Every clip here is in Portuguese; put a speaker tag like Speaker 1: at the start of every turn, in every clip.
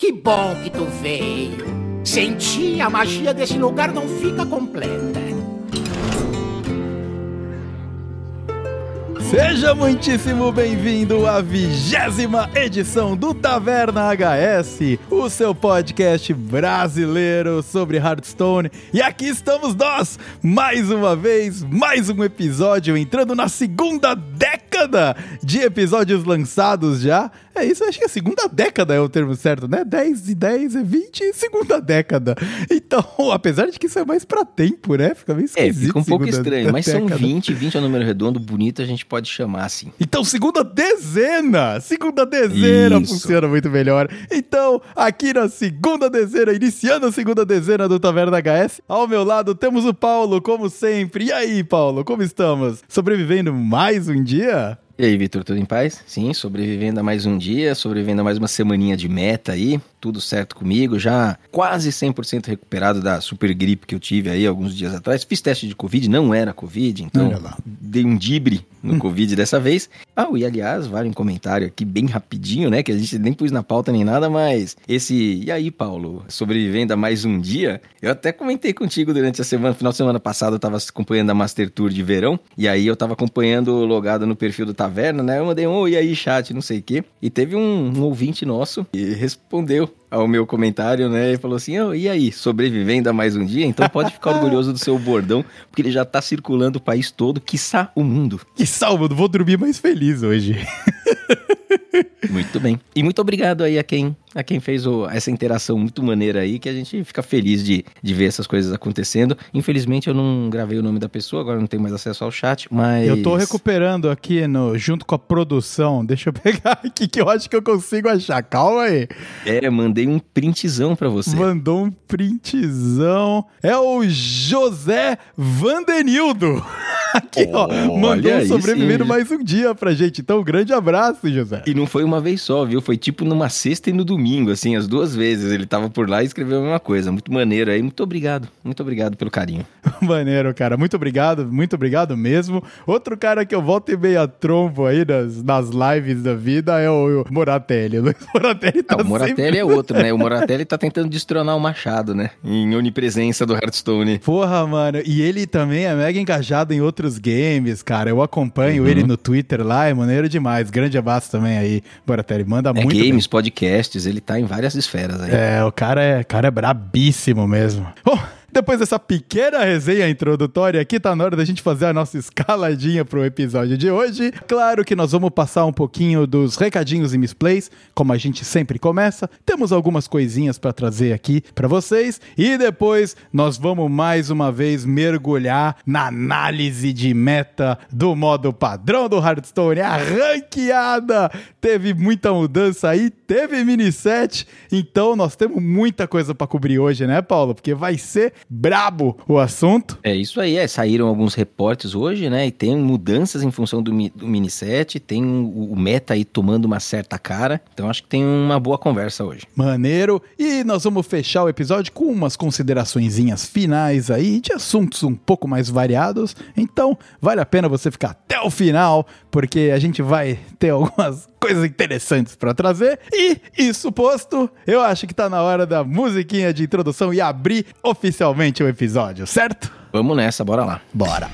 Speaker 1: Que bom que tu veio. Sem ti, a magia desse lugar não fica completa.
Speaker 2: Seja muitíssimo bem-vindo à vigésima edição do Taverna HS, o seu podcast brasileiro sobre Hearthstone. E aqui estamos nós, mais uma vez, mais um episódio, entrando na segunda década de episódios lançados já. É isso, acho que a segunda década é o termo certo, né? 10 e 10 é 20, segunda década. Então, apesar de que isso é mais pra tempo, né? Fica meio
Speaker 3: É,
Speaker 2: esquisito.
Speaker 3: fica um pouco estranho, mas são
Speaker 2: década.
Speaker 3: 20, 20 é um número redondo, bonito, a gente pode chamar assim.
Speaker 2: Então, segunda dezena! Segunda dezena
Speaker 3: Isso.
Speaker 2: funciona muito melhor. Então, aqui na segunda dezena, iniciando a segunda dezena do Taverna HS, ao meu lado temos o Paulo, como sempre. E aí, Paulo, como estamos? Sobrevivendo mais um dia?
Speaker 3: E aí, Vitor, tudo em paz? Sim, sobrevivendo a mais um dia, sobrevivendo a mais uma semaninha de meta aí, tudo certo comigo, já quase 100% recuperado da super gripe que eu tive aí alguns dias atrás. Fiz teste de Covid, não era Covid, então dei um dibre no Covid dessa vez. Ah, e aliás, vale um comentário aqui bem rapidinho, né, que a gente nem pôs na pauta nem nada, mas esse... E aí, Paulo, sobrevivendo a mais um dia, eu até comentei contigo durante a semana, final de semana passada eu tava acompanhando a Master Tour de verão, e aí eu tava acompanhando logado no perfil do Taverna, né, eu mandei um, oi aí, chat, não sei o quê, e teve um, um ouvinte nosso que respondeu ao meu comentário, né, e falou assim, oh, e aí, sobrevivendo a mais um dia? Então pode ficar orgulhoso do seu bordão, porque ele já tá circulando o país todo, quiçá o mundo.
Speaker 2: Que salvo, vou dormir mais feliz hoje.
Speaker 3: Muito bem. E muito obrigado aí a quem, a quem fez o- essa interação muito maneira aí, que a gente fica feliz de, de ver essas coisas acontecendo. Infelizmente eu não gravei o nome da pessoa, agora não tenho mais acesso ao chat, mas...
Speaker 2: Eu tô recuperando aqui no, junto com a produção. Deixa eu pegar aqui que eu acho que eu consigo achar. Calma aí.
Speaker 3: É, mandei um printzão pra você.
Speaker 2: Mandou um printzão. É o José Vandenildo. Aqui, ó. Mandou
Speaker 3: aí
Speaker 2: sobrevivendo
Speaker 3: sim.
Speaker 2: mais um dia pra gente. Então, um grande abraço, José.
Speaker 3: E não foi uma vez só, viu? Foi tipo numa sexta e no domingo, assim, as duas vezes. Ele tava por lá e escreveu a mesma coisa. Muito maneiro aí. Muito obrigado. Muito obrigado pelo carinho.
Speaker 2: Maneiro, cara. Muito obrigado, muito obrigado mesmo. Outro cara que eu volto e meia trombo aí nas, nas lives da vida é o, o Moratelli. O Luiz Moratelli tá
Speaker 3: Ah, o Moratelli
Speaker 2: sempre...
Speaker 3: é outro, né? O Moratelli tá tentando destronar o Machado, né? Em onipresença do Hearthstone.
Speaker 2: Porra, mano. E ele também é mega engajado em outros games, cara. Eu acompanho
Speaker 3: Uhum.
Speaker 2: ele no Twitter lá, é maneiro demais. Grande abraço também aí, Moratelli. Manda
Speaker 3: É
Speaker 2: muito bem.
Speaker 3: games, podcasts, ele tá em várias esferas aí.
Speaker 2: É, o cara é, cara é brabíssimo mesmo. Bom, depois dessa pequena resenha introdutória aqui, tá na hora da gente fazer a nossa escaladinha pro episódio de hoje. Claro que nós vamos passar um pouquinho dos recadinhos e misplays, como a gente sempre começa. Temos algumas coisinhas pra trazer aqui pra vocês e depois nós vamos mais uma vez mergulhar na análise de meta do modo padrão do Hearthstone, a ranqueada. Teve muita mudança aí, teve mini set, então nós temos muita coisa pra cobrir hoje, né, Paulo? Porque vai ser brabo o assunto.
Speaker 3: É isso aí, é. Saíram alguns reportes hoje, né? E tem mudanças em função do, mi- do mini set, tem o, o meta aí tomando uma certa cara. Então acho que tem uma boa conversa hoje.
Speaker 2: Maneiro. E nós vamos fechar o episódio com umas consideraçõezinhas finais aí de assuntos um pouco mais variados. Então, vale a pena você ficar até o final, porque a gente vai ter algumas coisas interessantes pra trazer. E isso posto, eu acho que tá na hora da musiquinha de introdução e abrir oficialmente o episódio, certo?
Speaker 3: Vamos nessa, bora lá.
Speaker 2: Bora.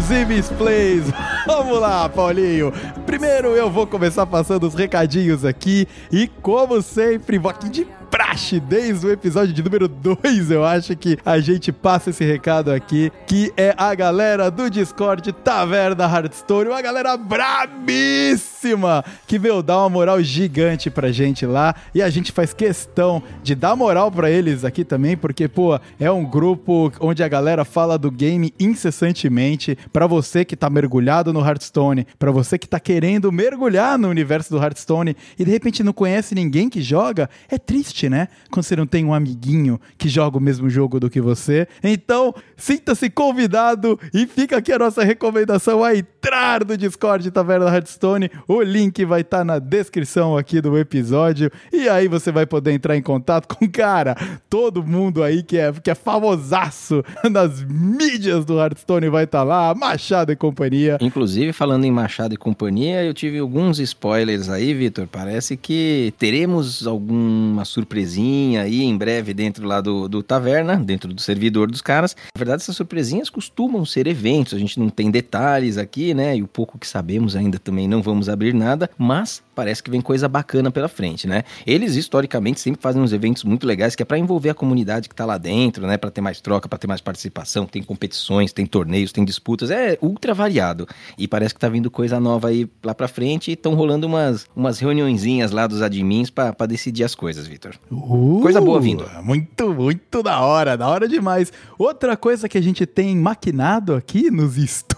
Speaker 2: E misplays. Vamos lá, Paulinho. Primeiro eu vou começar passando os recadinhos aqui e como sempre, vou aqui de praxe desde o episódio de número 2, eu acho que a gente passa esse recado aqui, que é a galera do Discord Taverna Hearthstone, uma galera brabíssima, que, meu, dá uma moral gigante pra gente lá, e a gente faz questão de dar moral pra eles aqui também, porque, pô, é um grupo onde a galera fala do game incessantemente, pra você que tá mergulhado no Hearthstone, pra você que tá querendo mergulhar no universo do Hearthstone, e de repente não conhece ninguém que joga, é triste, né? Quando você não tem um amiguinho que joga o mesmo jogo do que você. Então, sinta-se convidado e fica aqui a nossa recomendação a entrar no Discord Taverna Hearthstone. O link vai estar tá na descrição aqui do episódio. E aí você vai poder entrar em contato com, cara, todo mundo aí que é, que é famosaço nas mídias do Hearthstone vai estar tá lá, Machado e companhia.
Speaker 3: Inclusive, falando em Machado e companhia, eu tive alguns spoilers aí, Vitor. Parece que teremos alguma surpresinha aí em breve dentro lá do, do Taverna, dentro do servidor dos caras. Na verdade, essas surpresinhas costumam ser eventos, a gente não tem detalhes aqui, né? E o pouco que sabemos ainda também não vamos abrir nada, mas parece que vem coisa bacana pela frente, né? Eles historicamente sempre fazem uns eventos muito legais que é para envolver a comunidade que tá lá dentro, né? Para ter mais troca, para ter mais participação, tem competições, tem torneios, tem disputas, é ultra variado. E parece que tá vindo coisa nova aí lá para frente e estão rolando umas umas reuniõezinhas lá dos admins para decidir as coisas, Vitor.
Speaker 2: Uh,
Speaker 3: coisa boa vindo.
Speaker 2: Muito, muito da hora, da hora demais. Outra coisa que a gente tem maquinado aqui nos estúdios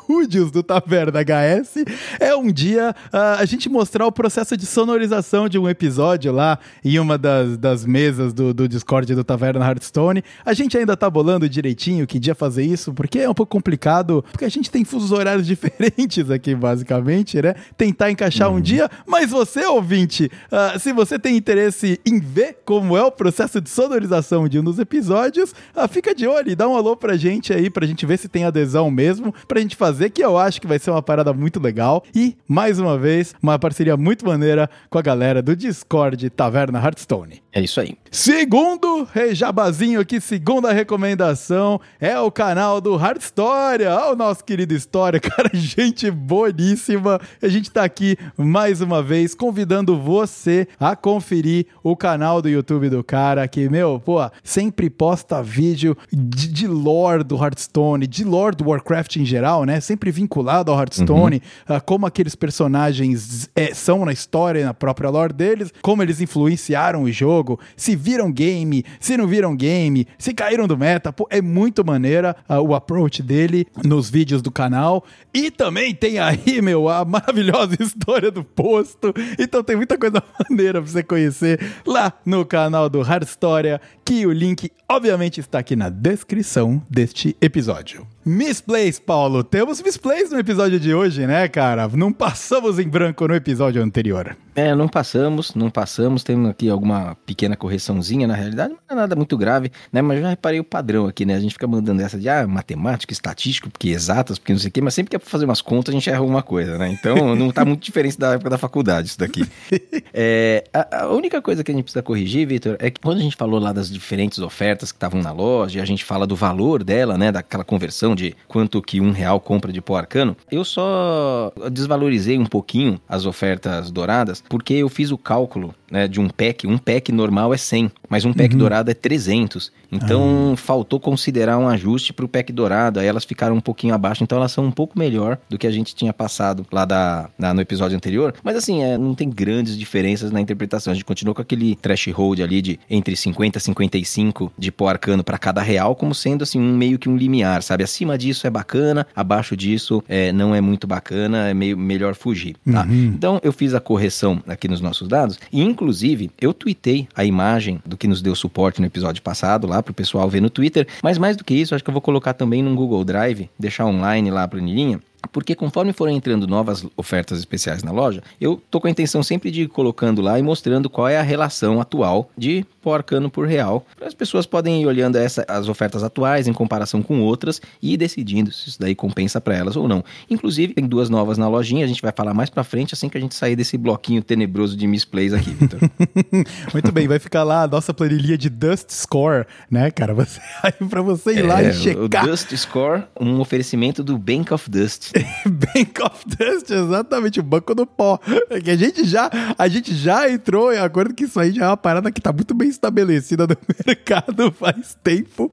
Speaker 2: do Taverna HS é um dia uh, a gente mostrar o processo de sonorização de um episódio lá em uma das, das mesas do, do Discord do Taverna Hearthstone. A gente ainda tá bolando direitinho que dia fazer isso, porque é um pouco complicado, porque a gente tem fusos horários diferentes aqui, basicamente, né? Tentar encaixar um dia, mas você, ouvinte, uh, se você tem interesse em ver como é o processo de sonorização de um dos episódios, uh, fica de olho e dá um alô pra gente aí, pra gente ver se tem adesão mesmo, pra gente fazer, que eu acho que vai ser uma parada muito legal. E, mais uma vez, uma parceria muito maneira com a galera do Discord Taverna Hearthstone.
Speaker 3: É isso aí.
Speaker 2: Segundo rejabazinho aqui, segunda recomendação, é o canal do Hard História. Ó, o nosso querido História, cara, gente boníssima. A gente tá aqui mais uma vez convidando você a conferir o canal do YouTube do cara, que, meu, pô, sempre posta vídeo de, de lore do Hearthstone, de lore do Warcraft em geral, né? Sempre vinculado ao Hearthstone, uhum. uh, como aqueles personagens é, são na história, na própria lore deles, como eles influenciaram o jogo, se viram game, se não viram game, se caíram do meta. Pô, é muito maneira uh, o approach dele nos vídeos do canal. E também tem aí, meu, a maravilhosa história do posto. Então tem muita coisa maneira pra você conhecer lá no canal do Hard História, que o link obviamente está aqui na descrição deste episódio. Misplays, Paulo. Temos misplays no episódio de hoje, né, cara? Não passamos em branco no episódio anterior.
Speaker 3: É, não passamos, não passamos. Temos aqui alguma pequena correçãozinha, na realidade, não é nada muito grave, né? Mas já reparei o padrão aqui, né? A gente fica mandando essa de ah, matemática, estatístico, porque exatas, porque não sei o quê, mas sempre que é pra fazer umas contas, a gente erra alguma coisa, né? Então não tá muito diferente da época da faculdade isso daqui. É, a, a única coisa que a gente precisa corrigir, Vitor, é que quando a gente falou lá das diferentes ofertas que estavam na loja, e a gente fala do valor dela, né? Daquela conversão de quanto que um real compra de pó arcano, eu só desvalorizei um pouquinho as ofertas douradas, porque eu fiz o cálculo né, de um pack. Um pack normal é 100, mas um pack uhum. dourado é 300. Então ah. faltou considerar um ajuste para o pack dourado, aí elas ficaram um pouquinho abaixo, então elas são um pouco melhor do que a gente tinha passado lá da, na, no episódio anterior. Mas assim, é, não tem grandes diferenças na interpretação. A gente continuou com aquele threshold ali de entre 50 e 55 de pó arcano para cada real, como sendo assim um meio que um limiar, sabe? Acima disso é bacana, abaixo disso é, não é muito bacana, é meio melhor fugir, tá? Uhum. Então eu fiz a correção aqui nos nossos dados e inclusive eu tuitei a imagem do que nos deu suporte no episódio passado lá para o pessoal ver no Twitter. Mas mais do que isso, acho que eu vou colocar também no Google Drive, deixar online lá a planilhinha, porque conforme forem entrando novas ofertas especiais na loja, eu tô com a intenção sempre de ir colocando lá e mostrando qual é a relação atual de pó arcano por real. As pessoas podem ir olhando essa, as ofertas atuais em comparação com outras e ir decidindo se isso daí compensa para elas ou não. Inclusive, tem duas novas na lojinha, a gente vai falar mais para frente assim que a gente sair desse bloquinho tenebroso de misplays aqui, Victor.
Speaker 2: Muito bem, vai ficar lá a nossa planilha de Dust Score, né, cara? Você, aí pra você ir é, lá e checar.
Speaker 3: O Dust Score, um oferecimento do Bank of Dust.
Speaker 2: Bank of Dust, exatamente, o banco do pó. É que a gente já, a gente já entrou em acordo que isso aí já é uma parada que tá muito bem estabelecida no mercado faz tempo.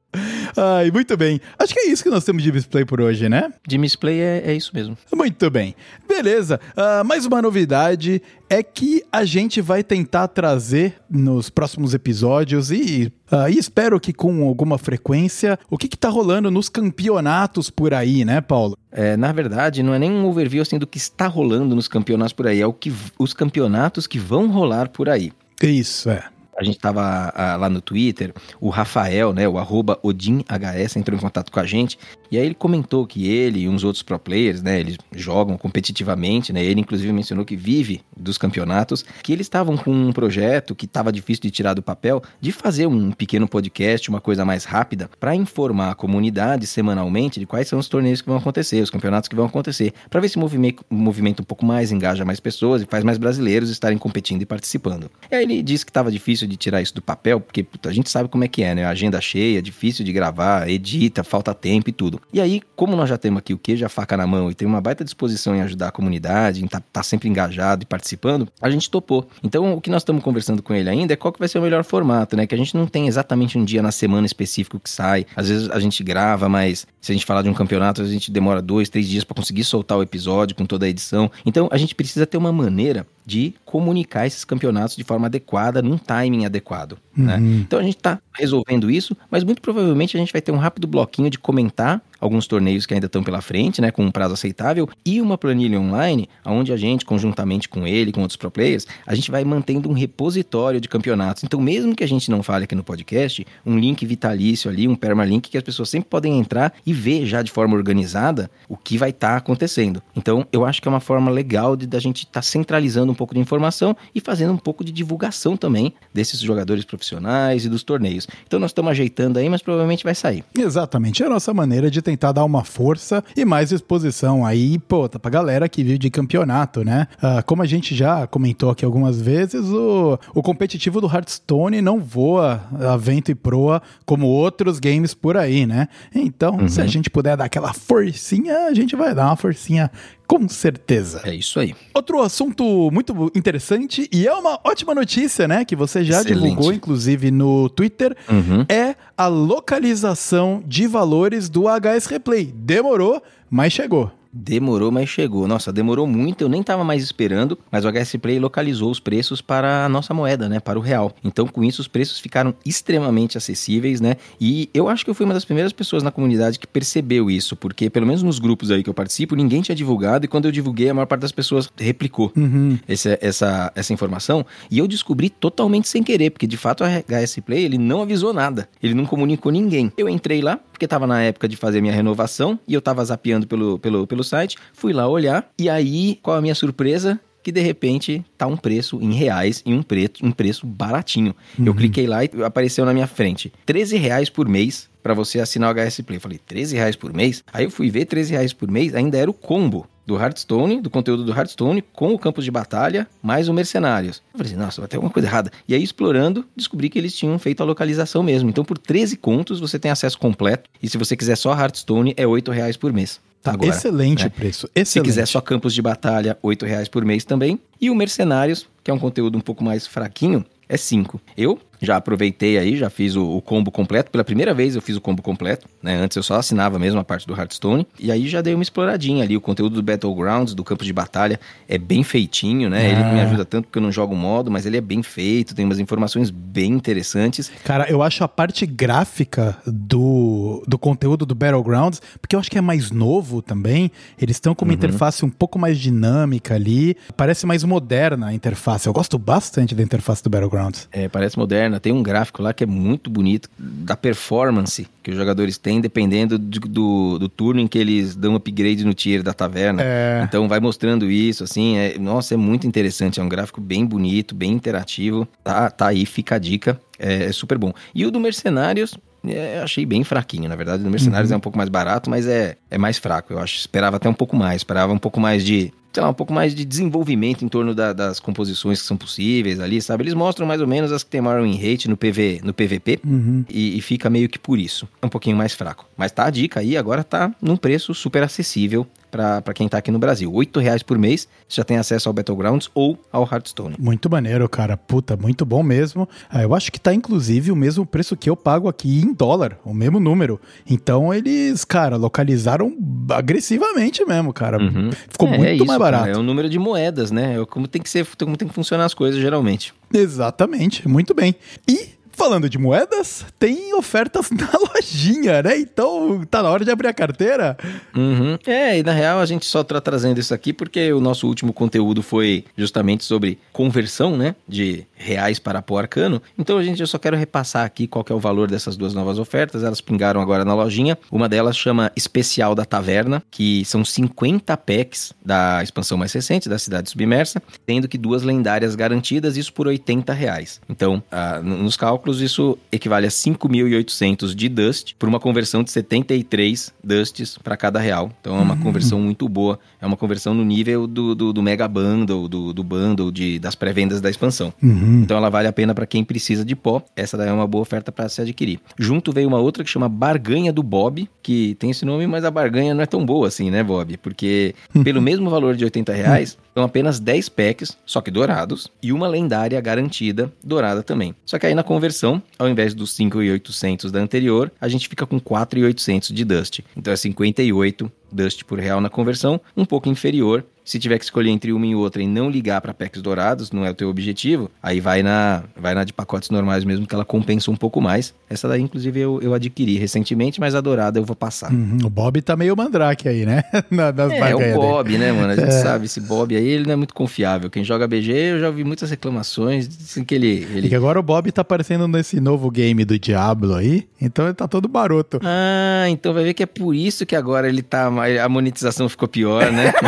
Speaker 2: Ai, muito bem. Acho que é isso que nós temos de display por hoje, né?
Speaker 3: De misplay é, é isso mesmo.
Speaker 2: Muito bem. Beleza. Uh, mais uma novidade é que a gente vai tentar trazer nos próximos episódios e, uh, e espero que com alguma frequência o que, está rolando nos campeonatos por aí, né, Paulo?
Speaker 3: É, na verdade, não é nem um overview assim do que está rolando nos campeonatos por aí, é o que os campeonatos que vão rolar por aí.
Speaker 2: Isso, é
Speaker 3: a gente estava lá no Twitter, o Rafael, né, o arroba OdinHS, entrou em contato com a gente, e aí ele comentou que ele e uns outros pro players, né, eles jogam competitivamente, né, ele inclusive mencionou que vive dos campeonatos, que eles estavam com um projeto que estava difícil de tirar do papel, de fazer um pequeno podcast, uma coisa mais rápida, para informar a comunidade semanalmente de quais são os torneios que vão acontecer, os campeonatos que vão acontecer, para ver se o movimento, movimento um pouco mais engaja mais pessoas e faz mais brasileiros estarem competindo e participando. E aí ele disse que estava difícil de tirar isso do papel, porque puta, a gente sabe como é que é, né? Agenda cheia, difícil de gravar, edita, falta tempo e tudo. E aí, como nós já temos aqui o queijo, a faca na mão e tem uma baita disposição em ajudar a comunidade, em tá, tá sempre engajado e participando, a gente topou. Então, o que nós estamos conversando com ele ainda é qual que vai ser o melhor formato, né? Que a gente não tem exatamente um dia na semana específico que sai. Às vezes a gente grava, mas se a gente falar de um campeonato, a gente demora dois, três dias para conseguir soltar o episódio com toda a edição. Então, a gente precisa ter uma maneira de comunicar esses campeonatos de forma adequada, num timing adequado. Né? Uhum. Então a gente está resolvendo isso, mas muito provavelmente a gente vai ter um rápido bloquinho de comentar alguns torneios que ainda estão pela frente, né, com um prazo aceitável, e uma planilha online, onde a gente, conjuntamente com ele, com outros pro players, a gente vai mantendo um repositório de campeonatos. Então, mesmo que a gente não fale aqui no podcast, um link vitalício ali, um permalink que as pessoas sempre podem entrar e ver já de forma organizada o que vai estar tá acontecendo. Então, eu acho que é uma forma legal de da gente estar tá centralizando um pouco de informação e fazendo um pouco de divulgação também desses jogadores profissionais e dos torneios. Então, nós estamos ajeitando aí, mas provavelmente vai sair.
Speaker 2: Exatamente, é a nossa maneira de tentar dar uma força e mais exposição aí, pô, tá pra galera que vive de campeonato, né? Uh, como a gente já comentou aqui algumas vezes, o, o competitivo do Hearthstone não voa a vento e proa como outros games por aí, né? Então, uhum. se a gente puder dar aquela forcinha, a gente vai dar uma forcinha com certeza.
Speaker 3: É isso aí.
Speaker 2: Outro assunto muito interessante e é uma ótima notícia, né? Que você já Excelente. divulgou, inclusive, no Twitter, uhum. é a localização de valores do HS Replay. Demorou, mas chegou.
Speaker 3: Demorou, mas chegou. Nossa, demorou muito, eu nem estava mais esperando, mas o HS Play localizou os preços para a nossa moeda, né, para o real. Então, com isso, os preços ficaram extremamente acessíveis, né? E eu acho que eu fui uma das primeiras pessoas na comunidade que percebeu isso, porque pelo menos nos grupos aí que eu participo, ninguém tinha divulgado e quando eu divulguei, a maior parte das pessoas replicou uhum. essa, essa, essa informação e eu descobri totalmente sem querer, porque de fato o HS Play ele não avisou nada, ele não comunicou ninguém. Eu entrei lá, porque estava na época de fazer minha renovação e eu estava zapeando pelo, pelo, pelo site, fui lá olhar e aí, qual a minha surpresa? que de repente tá um preço em reais e um preço, um preço baratinho. Uhum. Eu cliquei lá e apareceu na minha frente 13 reais por mês para você assinar o HS Play. Eu falei, 13 reais por mês? Aí eu fui ver 13 reais por mês, ainda era o combo do Hearthstone, do conteúdo do Hearthstone, com o campus de batalha, mais o Mercenários. Eu falei assim, nossa, vai ter alguma coisa errada. E aí, explorando, descobri que eles tinham feito a localização mesmo. Então, por 13 contos, você tem acesso completo. E se você quiser só Hearthstone, é 8 reais por mês.
Speaker 2: Tá, agora,
Speaker 3: excelente
Speaker 2: né? preço.
Speaker 3: Excelente. Se quiser só campos de batalha, R$ reais por mês também. E o Mercenários, que é um conteúdo um pouco mais fraquinho, é 5. Eu já aproveitei aí, já fiz o, o, combo completo. Pela primeira vez eu fiz o combo completo, né? Antes eu só assinava mesmo a parte do Hearthstone. E aí já dei uma exploradinha ali. O conteúdo do Battlegrounds, do campo de batalha, é bem feitinho, né? Ele não me ajuda tanto porque eu não jogo modo, mas ele é bem feito, tem umas informações bem interessantes.
Speaker 2: Cara, eu acho a parte gráfica do, do conteúdo do Battlegrounds, porque eu acho que é mais novo também. Eles estão com uma uhum. interface um pouco mais dinâmica ali. Parece mais moderna a interface. Eu gosto bastante da interface do Battlegrounds.
Speaker 3: É, parece moderna Tem um gráfico lá que é muito bonito da performance que os jogadores têm, dependendo do, do, do turno em que eles dão upgrade no tier da taverna. É. Então vai mostrando isso, assim. É, nossa, é muito interessante. É um gráfico bem bonito, bem interativo. Tá, tá aí, fica a dica. É, é super bom. E o do Mercenários, é, achei bem fraquinho, na verdade. O Mercenários uhum. é um pouco mais barato, mas é, é mais fraco. Eu acho. Esperava até um pouco mais. Esperava um pouco mais de sei lá, um pouco mais de desenvolvimento em torno da, das composições que são possíveis ali, sabe? Eles mostram mais ou menos as que tem maior win rate no, PV, no PVP uhum. e, e, fica meio que por isso. É um pouquinho mais fraco. Mas tá a dica aí, agora tá num preço super acessível para quem tá aqui no Brasil. R$ reais por mês, você já tem acesso ao Battlegrounds ou ao Hearthstone.
Speaker 2: Muito maneiro, cara. Puta, muito bom mesmo. Ah, eu acho que tá inclusive o mesmo preço que eu pago aqui em dólar, o mesmo número. Então eles, cara, localizaram agressivamente mesmo, cara. Uhum. Ficou é, muito é isso, mais barato. Cara,
Speaker 3: é o número de moedas, né? É como tem que ser, como tem que funcionar as coisas geralmente.
Speaker 2: Exatamente, muito bem. E Falando de moedas, tem ofertas na lojinha, né? Então tá na hora de abrir a carteira.
Speaker 3: Uhum. É, e na real a gente só tá trazendo isso aqui porque o nosso último conteúdo foi justamente sobre conversão, né? De reais para pó arcano. Então a gente eu só quero repassar aqui qual é o valor dessas duas novas ofertas. Elas pingaram agora na lojinha. Uma delas chama Especial da Taverna, que são 50 packs da expansão mais recente, da Cidade Submersa, tendo que duas lendárias garantidas, isso por 80 reais. Então, ah, nos cálculos, isso equivale a 5.800 de Dust por uma conversão de 73 Dusts para cada real. Então é uma uhum. conversão muito boa. É uma conversão no nível do, do, do Mega Bundle, do, do bundle de, das pré-vendas da expansão. Uhum. Uhum. Então ela vale a pena para quem precisa de pó. Essa daí é uma boa oferta para se adquirir. Junto veio uma outra que chama Barganha do Bob, que tem esse nome, mas a barganha não é tão boa assim, né, Bob? Porque pelo mesmo valor de 80 reais, são apenas 10 packs, só que dourados, e uma lendária garantida, dourada também. Só que aí na conversão, ao invés dos 5,800 da anterior, a gente fica com 4,800 de Dust. Então é 58 Dust por real na conversão, um pouco inferior. Se tiver que escolher entre uma e outra e não ligar para packs dourados, não é o teu objetivo, aí vai na, vai na de pacotes normais mesmo, que ela compensa um pouco mais. Essa daí, inclusive, eu, eu adquiri recentemente, mas a dourada eu vou passar.
Speaker 2: Uhum, o Bob tá meio mandrake aí, né?
Speaker 3: na, nas é, o Bob, dele. né, mano? A gente é. sabe, esse Bob aí, ele não é muito confiável. Quem joga BG, eu já ouvi muitas reclamações, dizem que ele... ele...
Speaker 2: E que agora o Bob tá aparecendo nesse novo game do Diablo aí, então ele tá todo baroto.
Speaker 3: Ah, então vai ver que é por isso que agora ele tá a monetização ficou pior, né?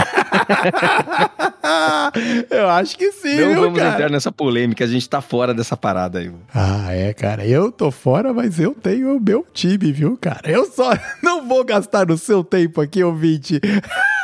Speaker 2: eu acho que sim,
Speaker 3: Não
Speaker 2: viu,
Speaker 3: vamos
Speaker 2: cara?
Speaker 3: entrar nessa polêmica, a gente tá fora dessa parada aí.
Speaker 2: Ah, é, cara. Eu tô fora, mas eu tenho o meu time, viu, cara? Eu só não vou gastar o seu tempo aqui, ouvinte.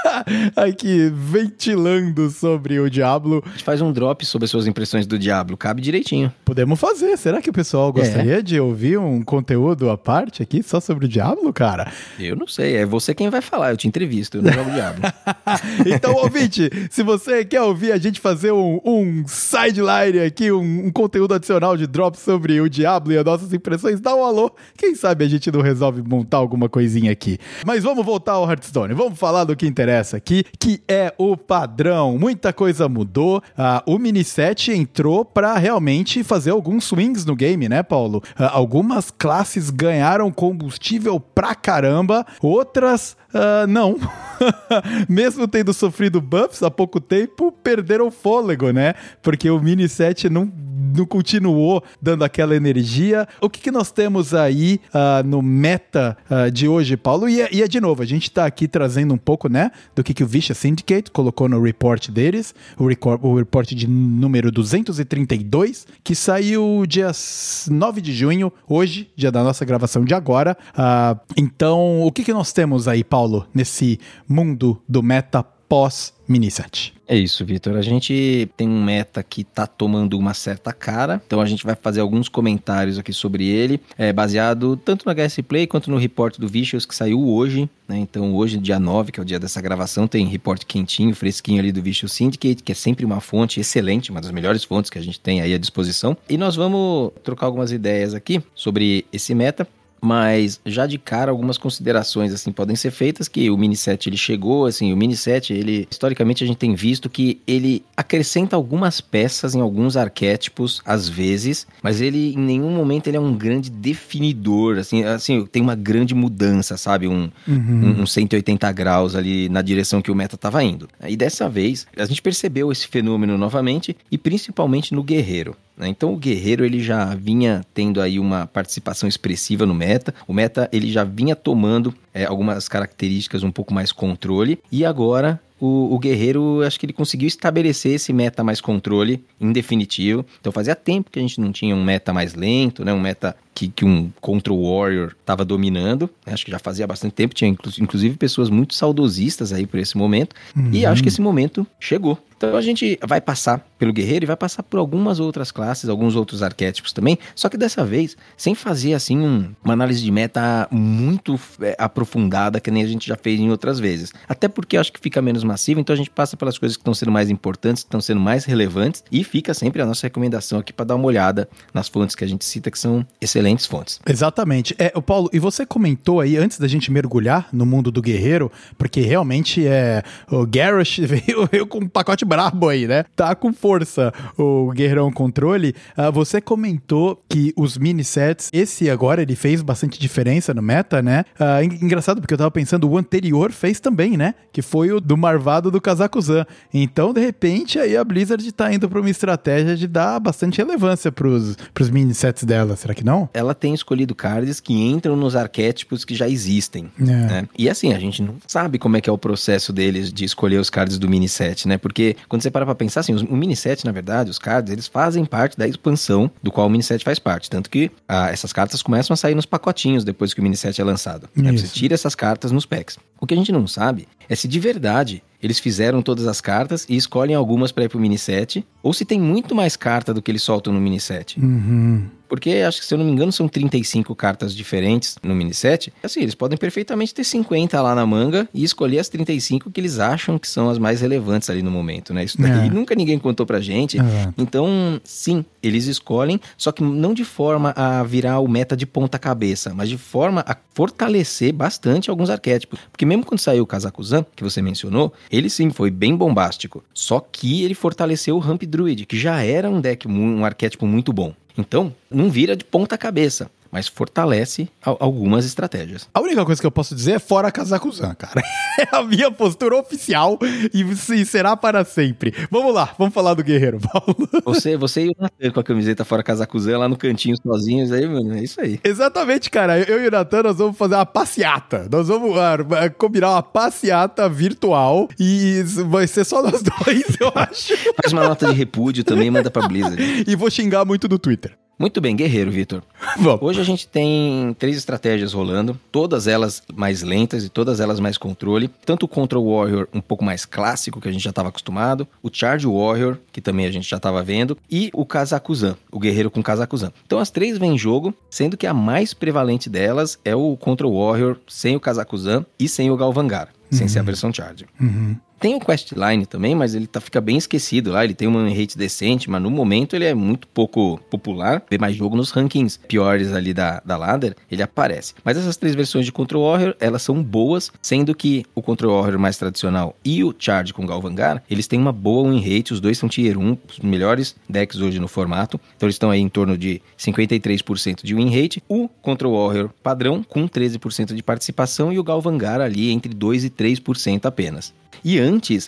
Speaker 2: aqui ventilando sobre o Diablo.
Speaker 3: A gente faz um drop sobre as suas impressões do Diablo, cabe direitinho.
Speaker 2: Podemos fazer. Será que o pessoal gostaria é. de ouvir um conteúdo à parte aqui só sobre o Diablo, cara?
Speaker 3: Eu não sei, é você quem vai falar, eu te entrevisto, eu não jogo Diablo.
Speaker 2: então, ouvinte, se você quer ouvir a gente fazer um, um sideline aqui, um, um, conteúdo adicional de drop sobre o Diablo e as nossas impressões, dá um alô. Quem sabe a gente não resolve montar alguma coisinha aqui. Mas vamos voltar ao Hearthstone, vamos falar do que interessa essa aqui, que é o padrão. Muita coisa mudou. Ah, o mini set entrou para realmente fazer alguns swings no game, né, Paulo? Ah, algumas classes ganharam combustível pra caramba, outras Uh, não. Mesmo tendo sofrido buffs há pouco tempo, perderam o fôlego, né? Porque o mini set não, não continuou dando aquela energia. O que, que nós temos aí uh, no meta uh, de hoje, Paulo? E é, e é, de novo, a gente tá aqui trazendo um pouco, né? Do que, que o Vicious Syndicate colocou no report deles, o, record, o report de número 232, que saiu dia 9 de junho, hoje, dia da nossa gravação de agora. então, o que, que nós temos aí? Paulo, nesse mundo do meta pós miniset?
Speaker 3: É isso, Vitor. A gente tem um meta que tá tomando uma certa cara, então a gente vai fazer alguns comentários aqui sobre ele, é, baseado tanto no HS Play quanto no report do Vicious que saiu hoje, né? Então hoje, dia 9, que é o dia dessa gravação, tem report quentinho, fresquinho ali do Vicious Syndicate, que é sempre uma fonte excelente, uma das melhores fontes que a gente tem aí à disposição. E nós vamos trocar algumas ideias aqui sobre esse meta mas já de cara algumas considerações assim podem ser feitas que o mini set ele chegou, assim, o mini set, ele historicamente a gente tem visto que ele acrescenta algumas peças em alguns arquétipos às vezes, mas ele em nenhum momento ele é um grande definidor, assim, assim, tem uma grande mudança, sabe, um, uhum. um, um 180 graus ali na direção que o meta estava indo. E dessa vez, a gente percebeu esse fenômeno novamente e principalmente no guerreiro. Né? Então o guerreiro ele já vinha tendo aí uma participação expressiva no meta. O meta ele já vinha tomando é, algumas características um pouco mais controle e agora o, o, Guerreiro, acho que ele conseguiu estabelecer esse meta mais controle em definitivo. Então fazia tempo que a gente não tinha um meta mais lento, né? Um meta que, que um Control Warrior estava dominando. Acho que já fazia bastante tempo, tinha inclusive pessoas muito saudosistas aí por esse momento. Uhum. E acho que esse momento chegou. Então a gente vai passar pelo guerreiro e vai passar por algumas outras classes, alguns outros arquétipos também, só que dessa vez sem fazer assim um, uma análise de meta muito é, aprofundada que nem a gente já fez em outras vezes. Até porque eu acho que fica menos massivo, então a gente passa pelas coisas que estão sendo mais importantes, que estão sendo mais relevantes e fica sempre a nossa recomendação aqui para dar uma olhada nas fontes que a gente cita que são excelentes fontes.
Speaker 2: Exatamente. É, o Paulo, e você comentou aí antes da gente mergulhar no mundo do guerreiro, porque realmente é o Garrosh veio, veio com um pacote brabo aí, né? Tá com força o Guerreirão Controle. Uh, você comentou que os mini sets, esse agora, ele fez bastante diferença no meta, né? Uh, engraçado, porque eu tava pensando, o anterior fez também, né? Que foi o do Marvado do Kazakuzan. Então, de repente, aí a Blizzard tá indo pra uma estratégia de dar bastante relevância pros, pros mini sets dela, será que não?
Speaker 3: Ela tem escolhido cards que entram nos arquétipos que já existem. É. Né? E assim, a gente não sabe como é que é o processo deles de escolher os cards do mini set, né? Porque quando você para pra pensar assim, o mini set, na verdade, os cards, eles fazem parte da expansão do qual o mini set faz parte. Tanto que ah, essas cartas começam a sair nos pacotinhos depois que o mini set é lançado. Né? Você tira essas cartas nos packs. O que a gente não sabe é se de verdade eles fizeram todas as cartas e escolhem algumas para ir pro mini set, ou se tem muito mais carta do que eles soltam no mini set.
Speaker 2: Uhum.
Speaker 3: Porque acho que, se eu não me engano, são 35 cartas diferentes no mini set. Assim, eles podem perfeitamente ter 50 lá na manga e escolher as 35 que eles acham que são as mais relevantes ali no momento, né? Isso daí é. nunca ninguém contou pra gente. É. Então, sim, eles escolhem, só que não de forma a virar o meta de ponta cabeça, mas de forma a fortalecer bastante alguns arquétipos. Porque mesmo quando saiu o Kazakuzan, que você mencionou, ele sim foi bem bombástico. Só que ele fortaleceu o Ramp Druid, que já era um deck, um arquétipo muito bom. Então, não vira de ponta cabeça mas fortalece algumas estratégias.
Speaker 2: A única coisa que eu posso dizer é fora Kazakuzan, cara. É a minha postura oficial e será para sempre. Vamos lá, vamos falar do guerreiro, Paulo.
Speaker 3: Você, você e o Natan com a camiseta fora Kazakuzan lá no cantinho sozinhos aí, mano, é isso aí.
Speaker 2: Exatamente, cara. Eu e o Natan, nós vamos fazer uma passeata. Nós vamos uh, combinar uma passeata virtual e vai ser só nós dois, eu acho.
Speaker 3: Faz uma nota de repúdio também, manda pra Blizzard.
Speaker 2: e vou xingar muito no Twitter.
Speaker 3: Muito bem, guerreiro, Vitor. Hoje a gente tem três estratégias rolando, todas elas mais lentas e todas elas mais controle. Tanto o Control Warrior, um pouco mais clássico, que a gente já estava acostumado, o Charge Warrior, que também a gente já estava vendo, e o Kazakuzan, o guerreiro com Kazakuzan. Então as três vêm em jogo, sendo que a mais prevalente delas é o Control Warrior sem o Kazakuzan e sem o Galvangar, uhum. sem ser a versão Charge.
Speaker 2: Uhum.
Speaker 3: Tem o Questline também, mas ele tá, fica bem esquecido lá. Ele tem uma rate decente, mas no momento ele é muito pouco popular. Vê mais jogo nos rankings piores ali da, da ladder, ele aparece. Mas essas três versões de Control Warrior, elas são boas, sendo que o Control Warrior mais tradicional e o Charge com Galvangar, eles têm uma boa win rate. Os dois são tier 1, os melhores decks hoje no formato. Então eles estão aí em torno de 53% de win rate. O Control Warrior padrão com 13% de participação e o Galvangar ali entre 2 e 3% apenas. E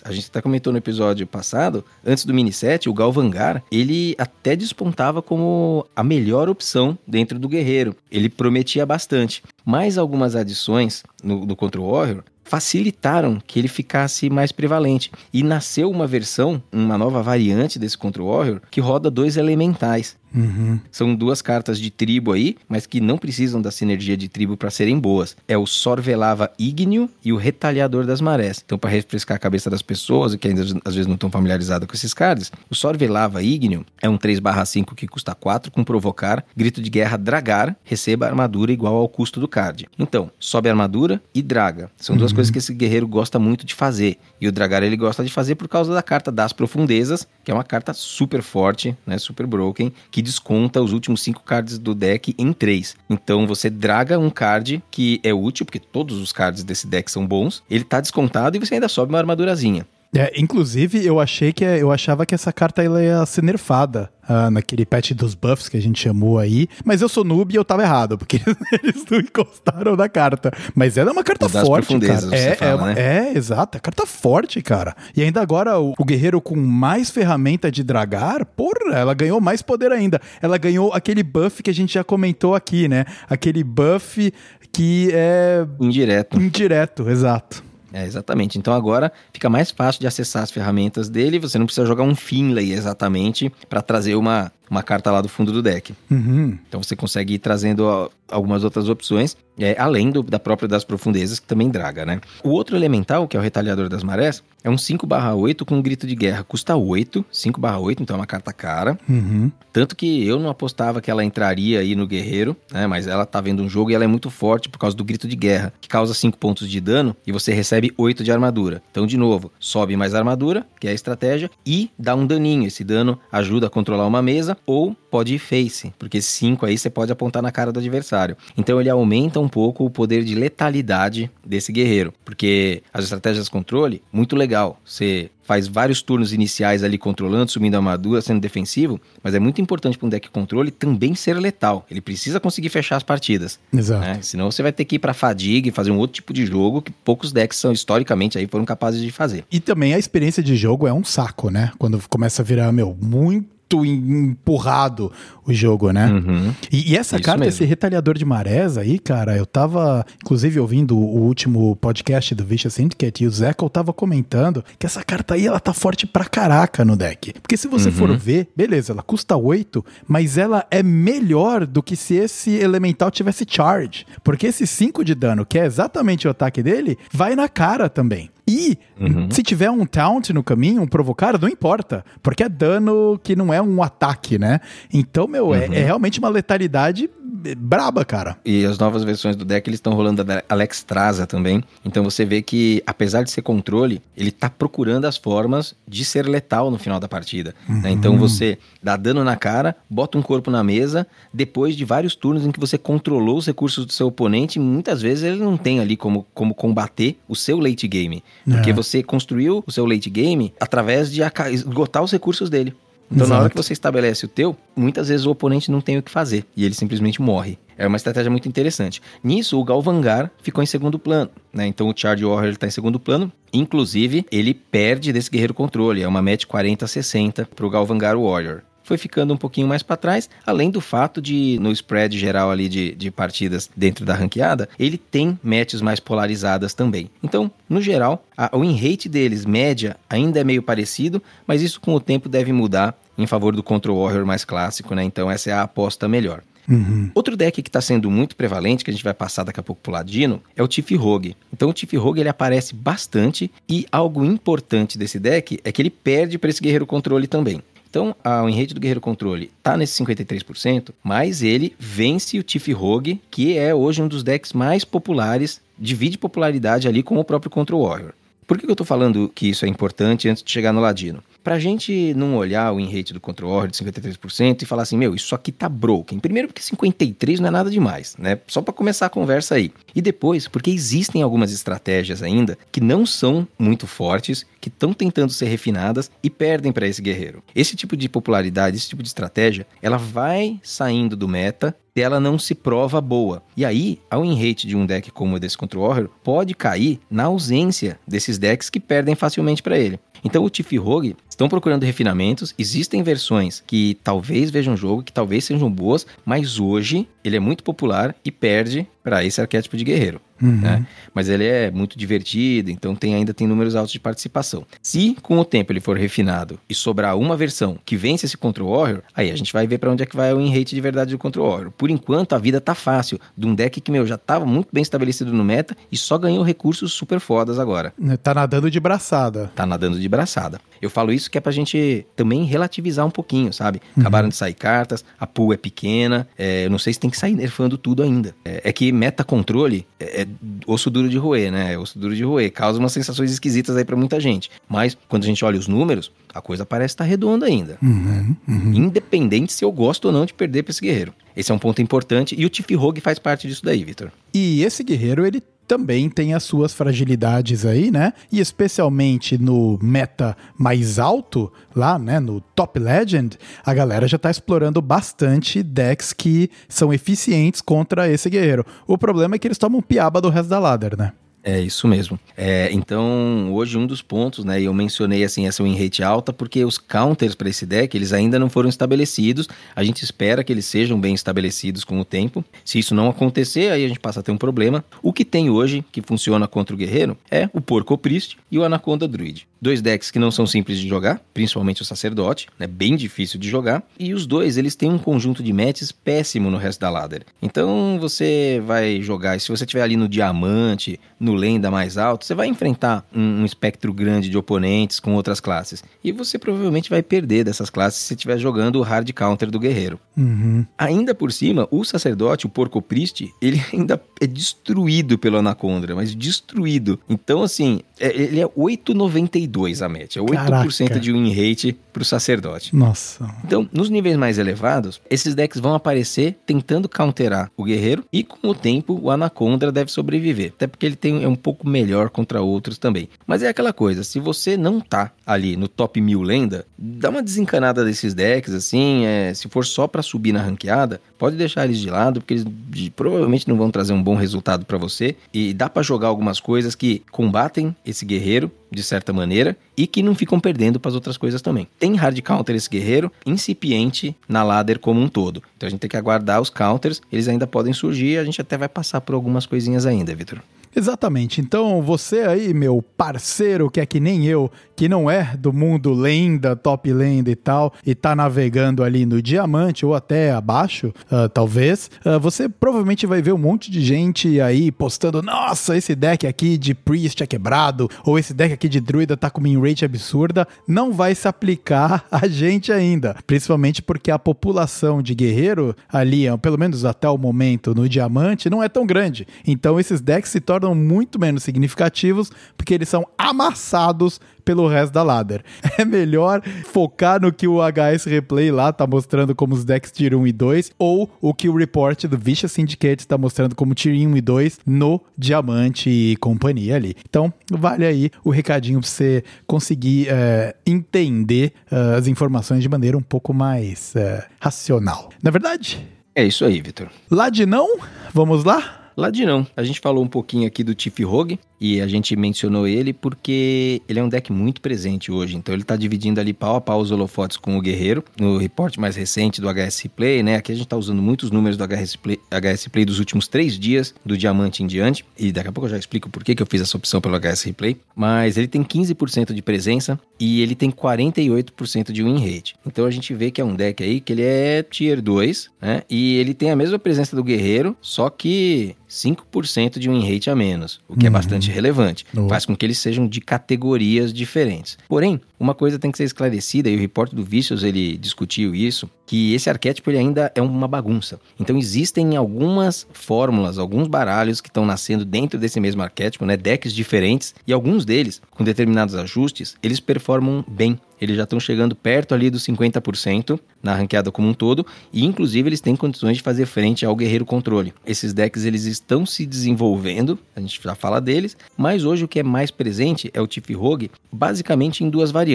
Speaker 3: a gente até comentou no episódio passado, antes do mini set, o Galvangar, ele até despontava como a melhor opção dentro do guerreiro. Ele prometia bastante. Mais algumas adições no, do Control Warrior facilitaram que ele ficasse mais prevalente. E nasceu uma versão, uma nova variante desse Control Warrior, que roda dois elementais.
Speaker 2: Uhum.
Speaker 3: São duas cartas de tribo aí, mas que não precisam da sinergia de tribo para serem boas. É o Sorvelava Ignio e o Retalhador das Marés. Então, para refrescar a cabeça das pessoas que ainda às vezes não estão familiarizadas com esses cards, o Sorvelava Ignio é um 3/5 que custa 4 com provocar, grito de guerra dragar, receba armadura igual ao custo do card. Então, sobe armadura e draga. São duas uhum. coisas que esse guerreiro gosta muito de fazer. E o dragar ele gosta de fazer por causa da carta das profundezas, que é uma carta super forte, né, super broken, que desconta os últimos cinco cards do deck em três. Então você draga um card que é útil, porque todos os cards desse deck são bons, ele tá descontado e você ainda sobe uma armadurazinha.
Speaker 2: É, inclusive, eu achei que eu achava que essa carta ela ia ser nerfada uh, naquele patch dos buffs que a gente chamou aí. Mas eu sou noob e eu tava errado, porque eles não encostaram na carta. Mas ela é uma carta forte, cara. É, fala, é, né? é, exato, é carta forte, cara. E ainda agora o, o, guerreiro com mais ferramenta de dragar, porra, ela ganhou mais poder ainda. Ela ganhou aquele buff que a gente já comentou aqui, né? Aquele buff que é.
Speaker 3: Indireto.
Speaker 2: Indireto, exato.
Speaker 3: É, exatamente. Então agora fica mais fácil de acessar as ferramentas dele. Você não precisa jogar um Finlay exatamente para trazer uma, uma carta lá do fundo do deck.
Speaker 2: Uhum.
Speaker 3: Então você consegue ir trazendo algumas outras opções, é, além do, da própria das profundezas, que também draga, né? O outro elemental, que é o retalhador das marés, é um 5/8 com um grito de guerra. Custa 8, 5/8, então é uma carta cara.
Speaker 2: Uhum.
Speaker 3: Tanto que eu não apostava que ela entraria aí no guerreiro, né? Mas ela tá vendo um jogo e ela é muito forte por causa do grito de guerra, que causa 5 pontos de dano e você recebe 8 de armadura. Então, de novo, sobe mais armadura, que é a estratégia, e dá um daninho. Esse dano ajuda a controlar uma mesa ou pode ir face, porque esse 5 aí você pode apontar na cara do adversário. Então ele aumenta um pouco o poder de letalidade desse guerreiro, porque as estratégias de controle, muito legal. Você faz vários turnos iniciais ali controlando, subindo a armadura, sendo defensivo, mas é muito importante para um deck controle também ser letal. Ele precisa conseguir fechar as partidas.
Speaker 2: Exato.
Speaker 3: Né? Senão você vai ter que ir para fadiga e fazer um outro tipo de jogo que poucos decks são historicamente aí foram capazes de fazer.
Speaker 2: E também a experiência de jogo é um saco, né? Quando começa a virar, meu, muito empurrado o jogo, né?
Speaker 3: Uhum.
Speaker 2: E, e essa
Speaker 3: Isso
Speaker 2: carta,
Speaker 3: mesmo.
Speaker 2: esse retalhador de marés aí, cara, eu tava, inclusive, ouvindo o último podcast do Vicious Syndicate e o Zekel tava comentando que essa carta aí, ela tá forte pra caraca no deck. Porque se você
Speaker 3: Uhum.
Speaker 2: for ver, beleza, ela custa 8, mas ela é melhor do que se esse elemental tivesse charge. Porque esse 5 de dano, que é exatamente o ataque dele, vai na cara também. E
Speaker 3: Uhum.
Speaker 2: se tiver um taunt no caminho, um provocar, não importa. Porque é dano que não é um ataque, né? Então, meu, é, é realmente uma letalidade braba, cara.
Speaker 3: E as novas versões do deck, eles estão rolando a Alex Traza também. Então você vê que, apesar de ser controle, ele tá procurando as formas de ser letal no final da partida. né? Então você dá dano na cara, bota um corpo na mesa, depois de vários turnos em que você controlou os recursos do seu oponente, muitas vezes ele não tem ali como, como combater o seu late game. Porque
Speaker 2: É.
Speaker 3: você construiu o seu late game através de esgotar os recursos dele. Então, na hora
Speaker 2: Exato.
Speaker 3: que você estabelece o teu, muitas vezes o oponente não tem o que fazer e ele simplesmente morre. É uma estratégia muito interessante. Nisso, o Galvangar ficou em segundo plano, né? Então o Charge Warrior ele tá em segundo plano. Inclusive, ele perde desse guerreiro controle. É uma match 40-60 pro Galvangar Warrior. Foi ficando um pouquinho mais para trás, além do fato de, no spread geral ali de, de partidas dentro da ranqueada, ele tem matches mais polarizadas também. Então, no geral, a, o win rate deles, média, ainda é meio parecido, mas isso com o tempo deve mudar em favor do Control Warrior mais clássico, né? Então essa é a aposta melhor.
Speaker 2: Uhum.
Speaker 3: Outro deck que está sendo muito prevalente, que a gente vai passar daqui a pouco pro Ladino, é o Tiff Rogue. Então o Tiff Rogue ele aparece bastante e algo importante desse deck é que ele perde para esse guerreiro controle também. Então, o enrate do Guerreiro Controle tá nesse 53%, mas ele vence o Tiff Rogue, que é hoje um dos decks mais populares, divide popularidade ali com o próprio Control Warrior. Por que que eu tô falando que isso é importante antes de chegar no Ladino? Pra gente não olhar o in-rate do Control Warrior de 53% e falar assim, meu, isso aqui tá broken. Primeiro porque 53 não é nada demais, né? Só pra começar a conversa aí. E depois porque existem algumas estratégias ainda que não são muito fortes, que estão tentando ser refinadas e perdem pra esse guerreiro. Esse tipo de popularidade, esse tipo de estratégia, ela vai saindo do meta ela não se prova boa. E aí, a win rate de um deck como o desse Control Warrior pode cair na ausência desses decks que perdem facilmente pra ele. Então o Tiff Rogue estão procurando refinamentos, existem versões que talvez vejam jogo, que talvez sejam boas, mas hoje ele é muito popular e perde para esse arquétipo de guerreiro.
Speaker 2: Uhum.
Speaker 3: né? Mas ele é muito divertido, então tem, ainda tem números altos de participação. Se com o tempo ele for refinado e sobrar uma versão que vence esse Control Warrior, aí a gente vai ver para onde é que vai o in-rate de verdade do Control Warrior. Por enquanto a vida tá fácil, de um deck que, meu, já tava muito bem estabelecido no meta e só ganhou recursos super fodas agora
Speaker 2: Tá nadando de braçada.
Speaker 3: tá nadando de braçada. Eu falo isso que é pra gente também relativizar um pouquinho, sabe? Acabaram de sair cartas, a pool é pequena, é, eu não sei se tem que sair nerfando tudo ainda. É, é que meta controle é, é osso duro de roer, né? É osso duro de roer, causa umas sensações esquisitas aí pra muita gente. Mas quando a gente olha os números, a coisa parece estar redonda ainda.
Speaker 2: Uhum, uhum.
Speaker 3: Independente se eu gosto ou não de perder pra esse guerreiro. Esse é um ponto importante e o Tiff Rogue faz parte disso daí, Vitor.
Speaker 2: E esse guerreiro, ele também tem as suas fragilidades aí, né? E especialmente no meta mais alto, lá, né, no Top Legend, a galera já tá explorando bastante decks que são eficientes contra esse guerreiro. O problema é que eles tomam piaba do resto da ladder, né?
Speaker 3: É isso mesmo. É, então, hoje um dos pontos, né, eu mencionei assim essa win rate alta porque os counters para esse deck, eles ainda não foram estabelecidos. A gente espera que eles sejam bem estabelecidos com o tempo. Se isso não acontecer, aí a gente passa a ter um problema. O que tem hoje que funciona contra o guerreiro é o Porco Priest e o Anaconda Druid. Dois decks que não são simples de jogar, principalmente o Sacerdote, é né, bem difícil de jogar, e os dois, eles têm um conjunto de matches péssimo no resto da ladder. Então você vai jogar, se você tiver ali no diamante, no lenda mais alto, você vai enfrentar um, um espectro grande de oponentes com outras classes, e você provavelmente vai perder dessas classes se estiver jogando o hard counter do guerreiro.
Speaker 2: Uhum.
Speaker 3: Ainda por cima, o Sacerdote, o Porco Priest, ele ainda é destruído pelo Anacondra, mas destruído. Então, assim, é, ele é 8,92 a match. É 8% Caraca. de win rate pro sacerdote.
Speaker 2: Nossa.
Speaker 3: Então, nos níveis mais elevados, esses decks vão aparecer tentando counterar o guerreiro e com o tempo o Anacondra deve sobreviver. Até porque ele tem, é um pouco melhor contra outros também. Mas é aquela coisa, se você não tá ali no top 1000 lenda, dá uma desencanada desses decks, assim, é, se for só para subir na ranqueada, pode deixar eles de lado, porque eles de, provavelmente não vão trazer um bom resultado para você. E dá para jogar algumas coisas que combatem esse guerreiro de certa maneira e que não ficam perdendo para as outras coisas também. Tem hard counter esse guerreiro incipiente na ladder como um todo. Então a gente tem que aguardar os counters, eles ainda podem surgir, a gente até vai passar por algumas coisinhas ainda, Vitor.
Speaker 2: Exatamente. Então, você aí, meu parceiro, que é que nem eu, que não é do mundo lenda, top lenda e tal, e tá navegando ali no diamante ou até abaixo, uh, talvez, uh, você provavelmente vai ver um monte de gente aí postando: nossa, esse deck aqui de Priest é quebrado, ou esse deck aqui de Druida tá com uma rate absurda. Não vai se aplicar a gente ainda, principalmente porque a população de guerreiro ali, pelo menos até o momento no diamante, não é tão grande. Então, esses decks se tornam muito menos significativos porque eles são amassados pelo resto da ladder. É melhor focar no que o HS Replay lá tá mostrando como os decks Tier 1 e 2 ou o que o report do Vicious Syndicate está mostrando como Tier 1 e 2 no Diamante e companhia ali. Então, vale aí o recadinho pra você conseguir é, entender uh, as informações de maneira um pouco mais uh, racional. Na é verdade?
Speaker 3: É isso aí, Vitor.
Speaker 2: Lá de não, vamos lá?
Speaker 3: Ladinão. A gente falou um pouquinho aqui do Tiff Rogue e a gente mencionou ele porque ele é um deck muito presente hoje. Então ele tá dividindo ali pau a pau os holofotes com o Guerreiro. No report mais recente do HS Play, né? Aqui a gente tá usando muitos números do HS Play, HS Play dos últimos três dias, do Diamante em diante. E daqui a pouco eu já explico por que, que eu fiz essa opção pelo HS Replay. Mas ele tem 15% de presença e ele tem 48% de win rate. Então a gente vê que é um deck aí que ele é Tier 2, né? E ele tem a mesma presença do Guerreiro, só que 5% de win rate a menos, o que é uhum. é bastante relevante. Faz com que eles sejam de categorias diferentes. Porém, uma coisa tem que ser esclarecida, e o repórter do Vicious ele discutiu isso, que esse arquétipo ele ainda é uma bagunça. Então existem algumas fórmulas, alguns baralhos que estão nascendo dentro desse mesmo arquétipo, né, decks diferentes, e alguns deles, com determinados ajustes, eles performam bem eles já estão chegando perto ali dos 50% na ranqueada como um todo, e inclusive eles têm condições de fazer frente ao guerreiro controle. Esses decks eles estão se desenvolvendo, a gente já fala deles, mas hoje o que é mais presente é o Tiff Rogue, basicamente em duas variantes.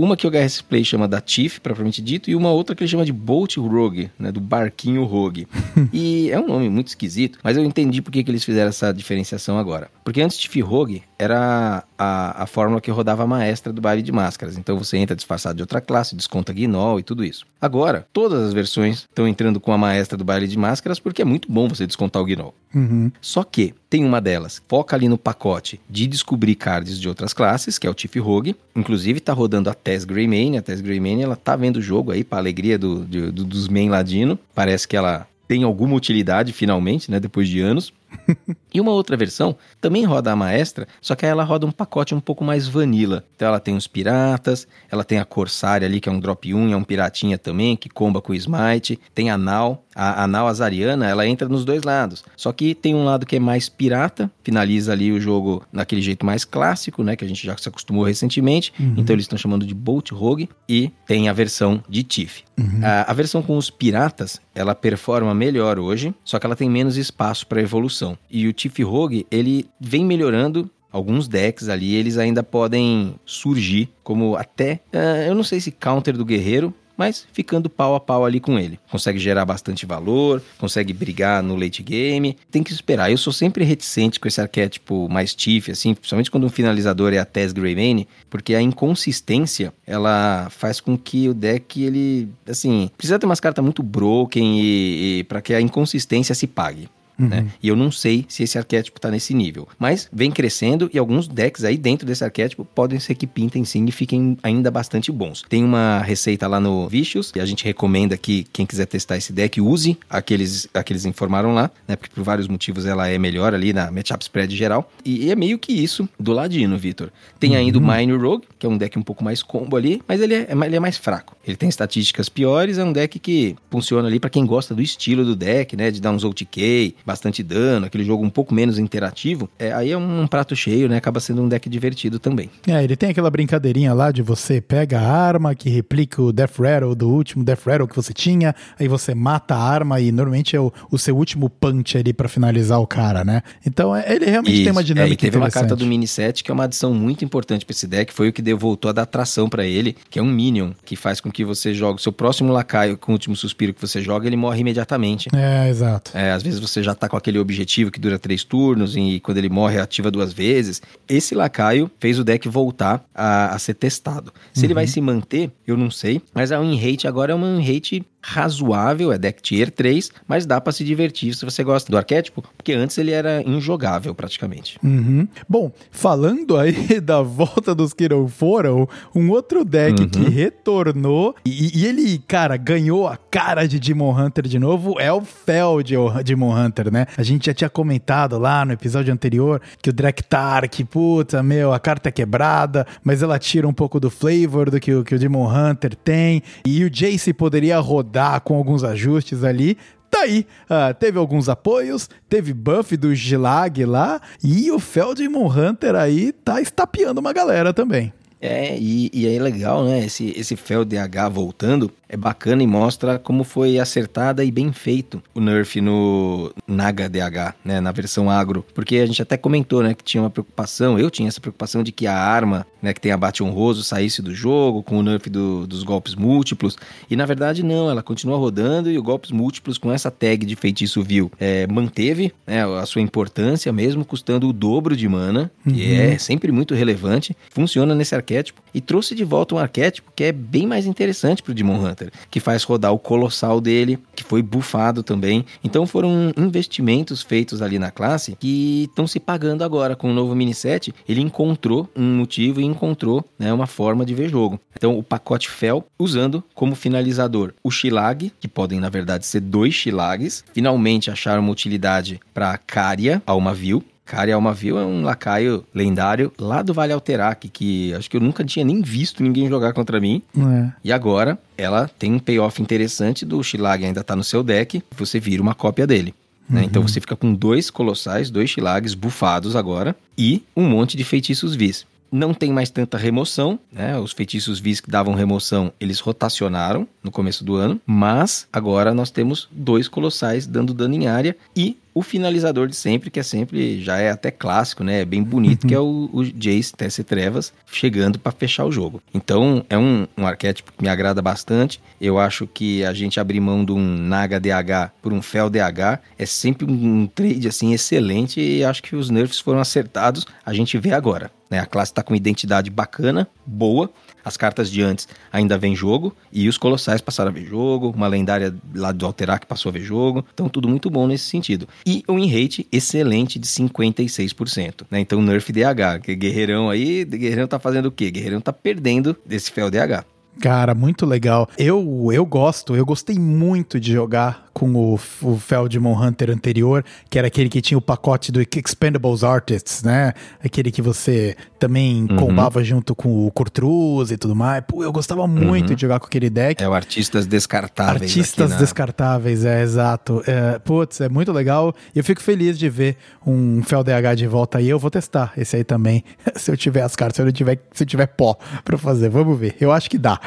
Speaker 3: Uma que o HS Play chama da Tiff, propriamente dito, e uma outra que ele chama de Boat Rogue, né, do barquinho Rogue. e é um nome muito esquisito, mas eu entendi por que, que eles fizeram essa diferenciação agora. Porque antes Tiff Rogue era a, a fórmula que rodava a maestra do baile de máscaras. Então você entra disfarçado de outra classe, desconta Guinol e tudo isso. Agora, todas as versões estão entrando com a maestra do baile de máscaras porque é muito bom você descontar o Guinol.
Speaker 2: Uhum.
Speaker 3: Só que tem uma delas, foca ali no pacote de descobrir cards de outras classes, que é o Tiff Rogue. Inclusive tá rodando a Tess Greymane. A Tess Greymane, ela tá vendo o jogo aí, pra alegria do, do, dos main ladino. Parece que ela tem alguma utilidade finalmente, né, depois de anos. e uma outra versão também roda a maestra, só que ela roda um pacote um pouco mais vanilla. Então ela tem os piratas, ela tem a Corsária ali, que é um drop 1, é um piratinha também, que comba com o Smite, tem a Nau, a, a Nau Azariana, ela entra nos dois lados. Só que tem um lado que é mais pirata, finaliza ali o jogo naquele jeito mais clássico, né, que a gente já se acostumou recentemente. Uhum. Então eles estão chamando de Bolt Rogue e tem a versão de Tiff. Uhum. A, a versão com os piratas, ela performa melhor hoje, só que ela tem menos espaço para evolução E o Tiff Rogue, ele vem melhorando alguns decks ali, eles ainda podem surgir como até, uh, eu não sei se counter do guerreiro, mas ficando pau a pau ali com ele. Consegue gerar bastante valor, consegue brigar no late game. Tem que esperar. Eu sou sempre reticente com esse arquétipo mais tiff, assim, principalmente quando um finalizador é a Tess Greymane, porque a inconsistência ela faz com que o deck ele, assim, precisa ter umas cartas muito broken e, e para que a inconsistência se pague. Né? E eu não sei se esse arquétipo tá nesse nível. Mas vem crescendo e alguns decks aí dentro desse arquétipo podem ser que pintem sim e fiquem ainda bastante bons. Tem uma receita lá no Vicious e a gente recomenda que quem quiser testar esse deck use aqueles, aqueles informaram lá, né? Porque por vários motivos ela é melhor ali na matchup spread geral. E, é meio que isso do ladino, Vitor. Tem ainda o Mine Rogue, que é um deck um pouco mais combo ali, mas ele é, ele é mais fraco. Ele tem estatísticas piores, é um deck que funciona ali para quem gosta do estilo do deck, né? De dar uns OTK, bastante dano, aquele jogo um pouco menos interativo. É, aí é um, um prato cheio, né? Acaba sendo um deck divertido também.
Speaker 2: É, ele tem aquela brincadeirinha lá de você pega a arma que replica o Death Rattle do último Death Rattle que você tinha, aí você mata a arma e normalmente é o, o seu último punch ali para finalizar o cara, né? Então é, ele realmente
Speaker 3: Isso.
Speaker 2: tem uma dinâmica é, e
Speaker 3: teve uma carta do mini set que é uma adição muito importante para esse deck, foi o que deu, voltou a dar atração para ele, que é um minion, que faz com que você jogue o seu próximo lacaio com o último suspiro que você joga, ele morre imediatamente.
Speaker 2: É, exato.
Speaker 3: É, às vezes você já tá com aquele objetivo que dura três turnos e quando ele morre ativa duas vezes. Esse lacaio fez o deck voltar a, a ser testado. Se uhum. ele vai se manter, eu não sei, mas a win rate agora é uma win rate razoável, é deck tier 3, mas dá para se divertir se você gosta do arquétipo, porque antes ele era injogável praticamente.
Speaker 2: Uhum. Bom, falando aí da volta dos que não foram, um outro deck uhum. que retornou e, e, ele, cara, ganhou a cara de Demon Hunter de novo é o Fel de Demon Hunter, né? A gente já tinha comentado lá no episódio anterior que o Drektar, que puta, meu, a carta é quebrada, mas ela tira um pouco do flavor do que, que o Demon Hunter tem e o Jace poderia rodar rodar com alguns ajustes ali. Tá aí, uh, teve alguns apoios, teve buff do Gilag lá e o Feldmon Hunter aí tá estapeando uma galera também.
Speaker 3: É, e, e é legal, né? Esse, esse Fel DH voltando é bacana e mostra como foi acertada e bem feito o nerf no Naga DH, né? Na versão agro. Porque a gente até comentou, né? Que tinha uma preocupação, eu tinha essa preocupação de que a arma, né? Que tem abate honroso saísse do jogo com o nerf do, dos golpes múltiplos. E na verdade, não, ela continua rodando e os golpes múltiplos com essa tag de feitiço vil é, manteve né, a sua importância, mesmo custando o dobro de mana, uhum. que é sempre muito relevante. Funciona nesse arquétipo e trouxe de volta um arquétipo que é bem mais interessante para o Demon Hunter, que faz rodar o colossal dele, que foi bufado também. Então foram investimentos feitos ali na classe que estão se pagando agora com o novo mini set. Ele encontrou um motivo e encontrou né, uma forma de ver jogo. Então o pacote Fel usando como finalizador o Shilag, que podem na verdade ser dois Shilags, finalmente acharam uma utilidade para Caria, Almaville, Kari Almaville é um lacaio lendário lá do Vale Alterac, que acho que eu nunca tinha nem visto ninguém jogar contra mim. É. E agora ela tem um payoff interessante do Shilag ainda tá no seu deck, você vira uma cópia dele. Né? Uhum. Então você fica com dois colossais, dois Shilags bufados agora e um monte de feitiços vis não tem mais tanta remoção, né? Os feitiços vis que davam remoção, eles rotacionaram no começo do ano, mas agora nós temos dois colossais dando dano em área e o finalizador de sempre, que é sempre, já é até clássico, né? É bem bonito, que é o, o Jace Tesse Trevas chegando para fechar o jogo. Então, é um, um arquétipo que me agrada bastante. Eu acho que a gente abrir mão de um Naga DH por um Fel DH é sempre um trade, assim, excelente e acho que os nerfs foram acertados. A gente vê agora, né? A classe está com identidade bacana, boa, as cartas de antes ainda vem jogo e os colossais passaram a ver jogo, uma lendária lá do Alterac passou a ver jogo. Então tudo muito bom nesse sentido. E um in rate excelente de 56%, né? Então nerf DH, que guerreirão aí, guerreirão tá fazendo o quê? Guerreirão tá perdendo desse fel DH.
Speaker 2: Cara, muito legal. Eu, eu gosto, eu gostei muito de jogar com o, o Feldmon Hunter anterior, que era aquele que tinha o pacote do Expendables Artists, né? Aquele que você também uhum. combava junto com o Cortruz e tudo mais. Pô, eu gostava muito uhum. de jogar com aquele deck.
Speaker 3: É o Artistas Descartáveis.
Speaker 2: Artistas Descartáveis, é, exato. É, putz, é muito legal. E eu fico feliz de ver um FelDH de volta aí. Eu vou testar esse aí também, se eu tiver as cartas, se eu, tiver, se eu tiver pó pra fazer. Vamos ver. Eu acho que dá.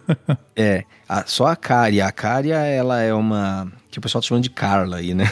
Speaker 3: é, a, só a Cária. A Cária, ela é uma que o pessoal tá chamando de Carla aí, né?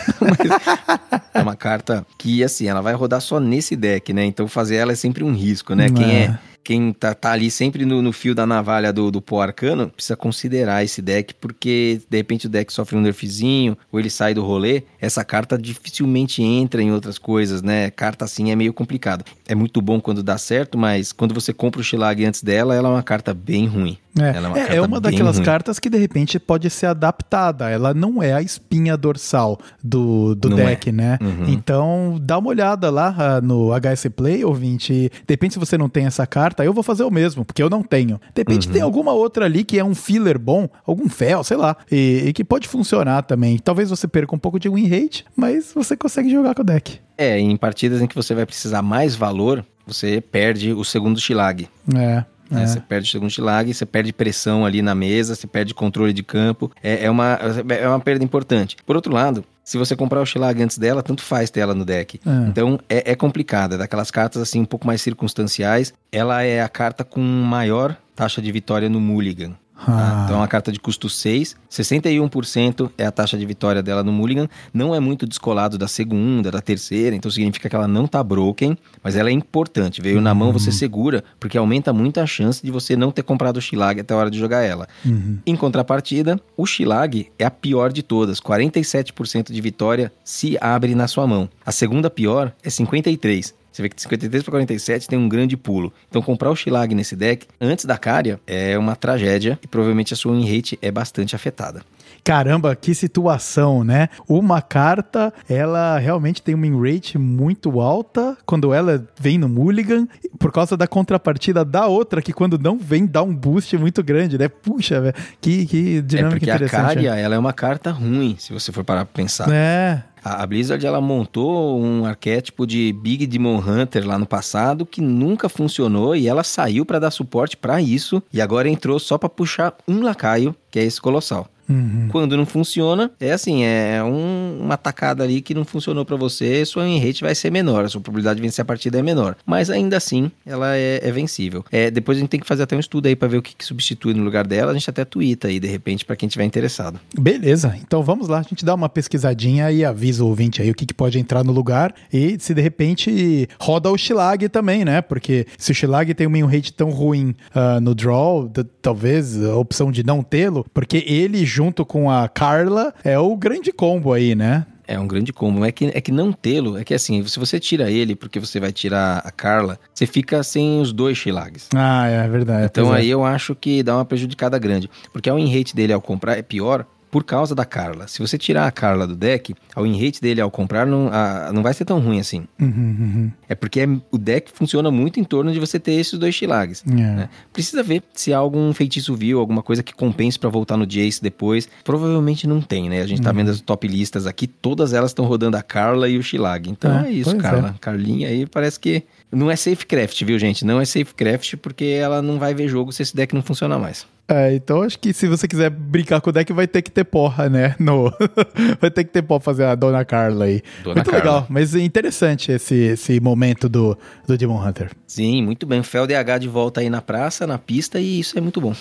Speaker 3: é uma carta que, assim, ela vai rodar só nesse deck, né? Então fazer ela é sempre um risco, né? Quem é, é quem tá, tá ali sempre no, no, fio da navalha do, do pó arcano, precisa considerar esse deck, porque de repente o deck sofre um nerfzinho, ou ele sai do rolê, essa carta dificilmente entra em outras coisas, né? Carta assim é meio complicado. É muito bom quando dá certo, mas quando você compra o Shilag antes dela, ela é uma carta bem ruim.
Speaker 2: É, uma, é, é uma daquelas ruim. cartas que de repente pode ser adaptada. Ela não é a espinha dorsal do, do deck, é. né? Uhum. Então dá uma olhada lá uh, no HS Play, ouvinte. De repente, se você não tem essa carta, eu vou fazer o mesmo, porque eu não tenho. De repente uhum. tem alguma outra ali que é um filler bom, algum fel, sei lá, e, e que pode funcionar também. Talvez você perca um pouco de win rate, mas você consegue jogar com o deck.
Speaker 3: É, em partidas em que você vai precisar mais valor, você perde o segundo Shilag.
Speaker 2: É.
Speaker 3: É. Você perde o segundo Shilag, você perde pressão ali na mesa, você perde controle de campo. É, é, uma, é uma perda importante. Por outro lado, se você comprar o Shilag antes dela, tanto faz ter ela no deck. É. Então é, é complicado, é daquelas cartas assim um pouco mais circunstanciais. Ela é a carta com maior taxa de vitória no Mulligan. Ah. Então, é uma carta de custo 6, 61% é a taxa de vitória dela no Mulligan. Não é muito descolado da segunda, da terceira, então significa que ela não tá broken, mas ela é importante. Veio uhum. na mão, você uhum. segura, porque aumenta muito a chance de você não ter comprado o Shilag até a hora de jogar ela. Uhum. Em contrapartida, o Shilag é a pior de todas, 47% de vitória se abre na sua mão. A segunda pior é 53%. Você vê que de 53 para 47 tem um grande pulo. Então comprar o Shilag nesse deck antes da Cária é uma tragédia e provavelmente a sua win rate é bastante afetada.
Speaker 2: Caramba, que situação, né? Uma carta, ela realmente tem uma win rate muito alta quando ela vem no Mulligan, por causa da contrapartida da outra, que quando não vem dá um boost muito grande, né? Puxa, velho, que, que dinâmica é porque
Speaker 3: interessante. a Cária, ela é uma carta ruim, se você for parar pra pensar.
Speaker 2: É.
Speaker 3: A Blizzard ela montou um arquétipo de Big Demon Hunter lá no passado que nunca funcionou e ela saiu para dar suporte para isso e agora entrou só para puxar um lacaio, que é esse colossal. Uhum. Quando não funciona, é assim, é um, uma tacada ali que não funcionou para você, sua win rate vai ser menor, a sua probabilidade de vencer a partida é menor. Mas ainda assim, ela é, é vencível. É, depois a gente tem que fazer até um estudo aí para ver o que, que, substitui no lugar dela, a gente até twitta aí, de repente, para quem tiver interessado.
Speaker 2: Beleza, então vamos lá, a gente dá uma pesquisadinha e avisa o ouvinte aí o que, que pode entrar no lugar e se de repente roda o Shilag também, né? Porque se o Shilag tem um win rate tão ruim uh, no draw, talvez a opção de não tê-lo, porque ele junto com a Carla é o grande combo aí, né?
Speaker 3: É um grande combo. É que, é que não tê-lo, é que assim, se você tira ele porque você vai tirar a Carla, você fica sem os dois Shilags.
Speaker 2: Ah, é verdade.
Speaker 3: Então é. aí eu acho que dá uma prejudicada grande. Porque a win rate dele ao comprar é pior por causa da Carla. Se você tirar a Carla do deck, a win dele ao comprar não, a, não vai ser tão ruim assim. Uhum, uhum. É porque é, o deck funciona muito em torno de você ter esses dois Shilags. Yeah. É. Né? Precisa ver se há algum feitiço vil, alguma coisa que compense para voltar no Jace depois. Provavelmente não tem, né? A gente tá uhum. vendo as top listas aqui, todas elas estão rodando a Carla e o Shilag. Então é, é isso, Carla. É. Carlinha aí parece que não é safe craft, viu, gente? Não é safe craft porque ela não vai ver jogo se esse deck não funcionar mais.
Speaker 2: É, então acho que se você quiser brincar com o deck, vai ter que ter porra, né? No... vai ter que ter porra fazer a Dona Carla aí. Dona muito Carla. legal, mas interessante esse, esse momento do, do Demon Hunter.
Speaker 3: Sim, muito bem. Fel DH de volta aí na praça, na pista, e isso é muito bom.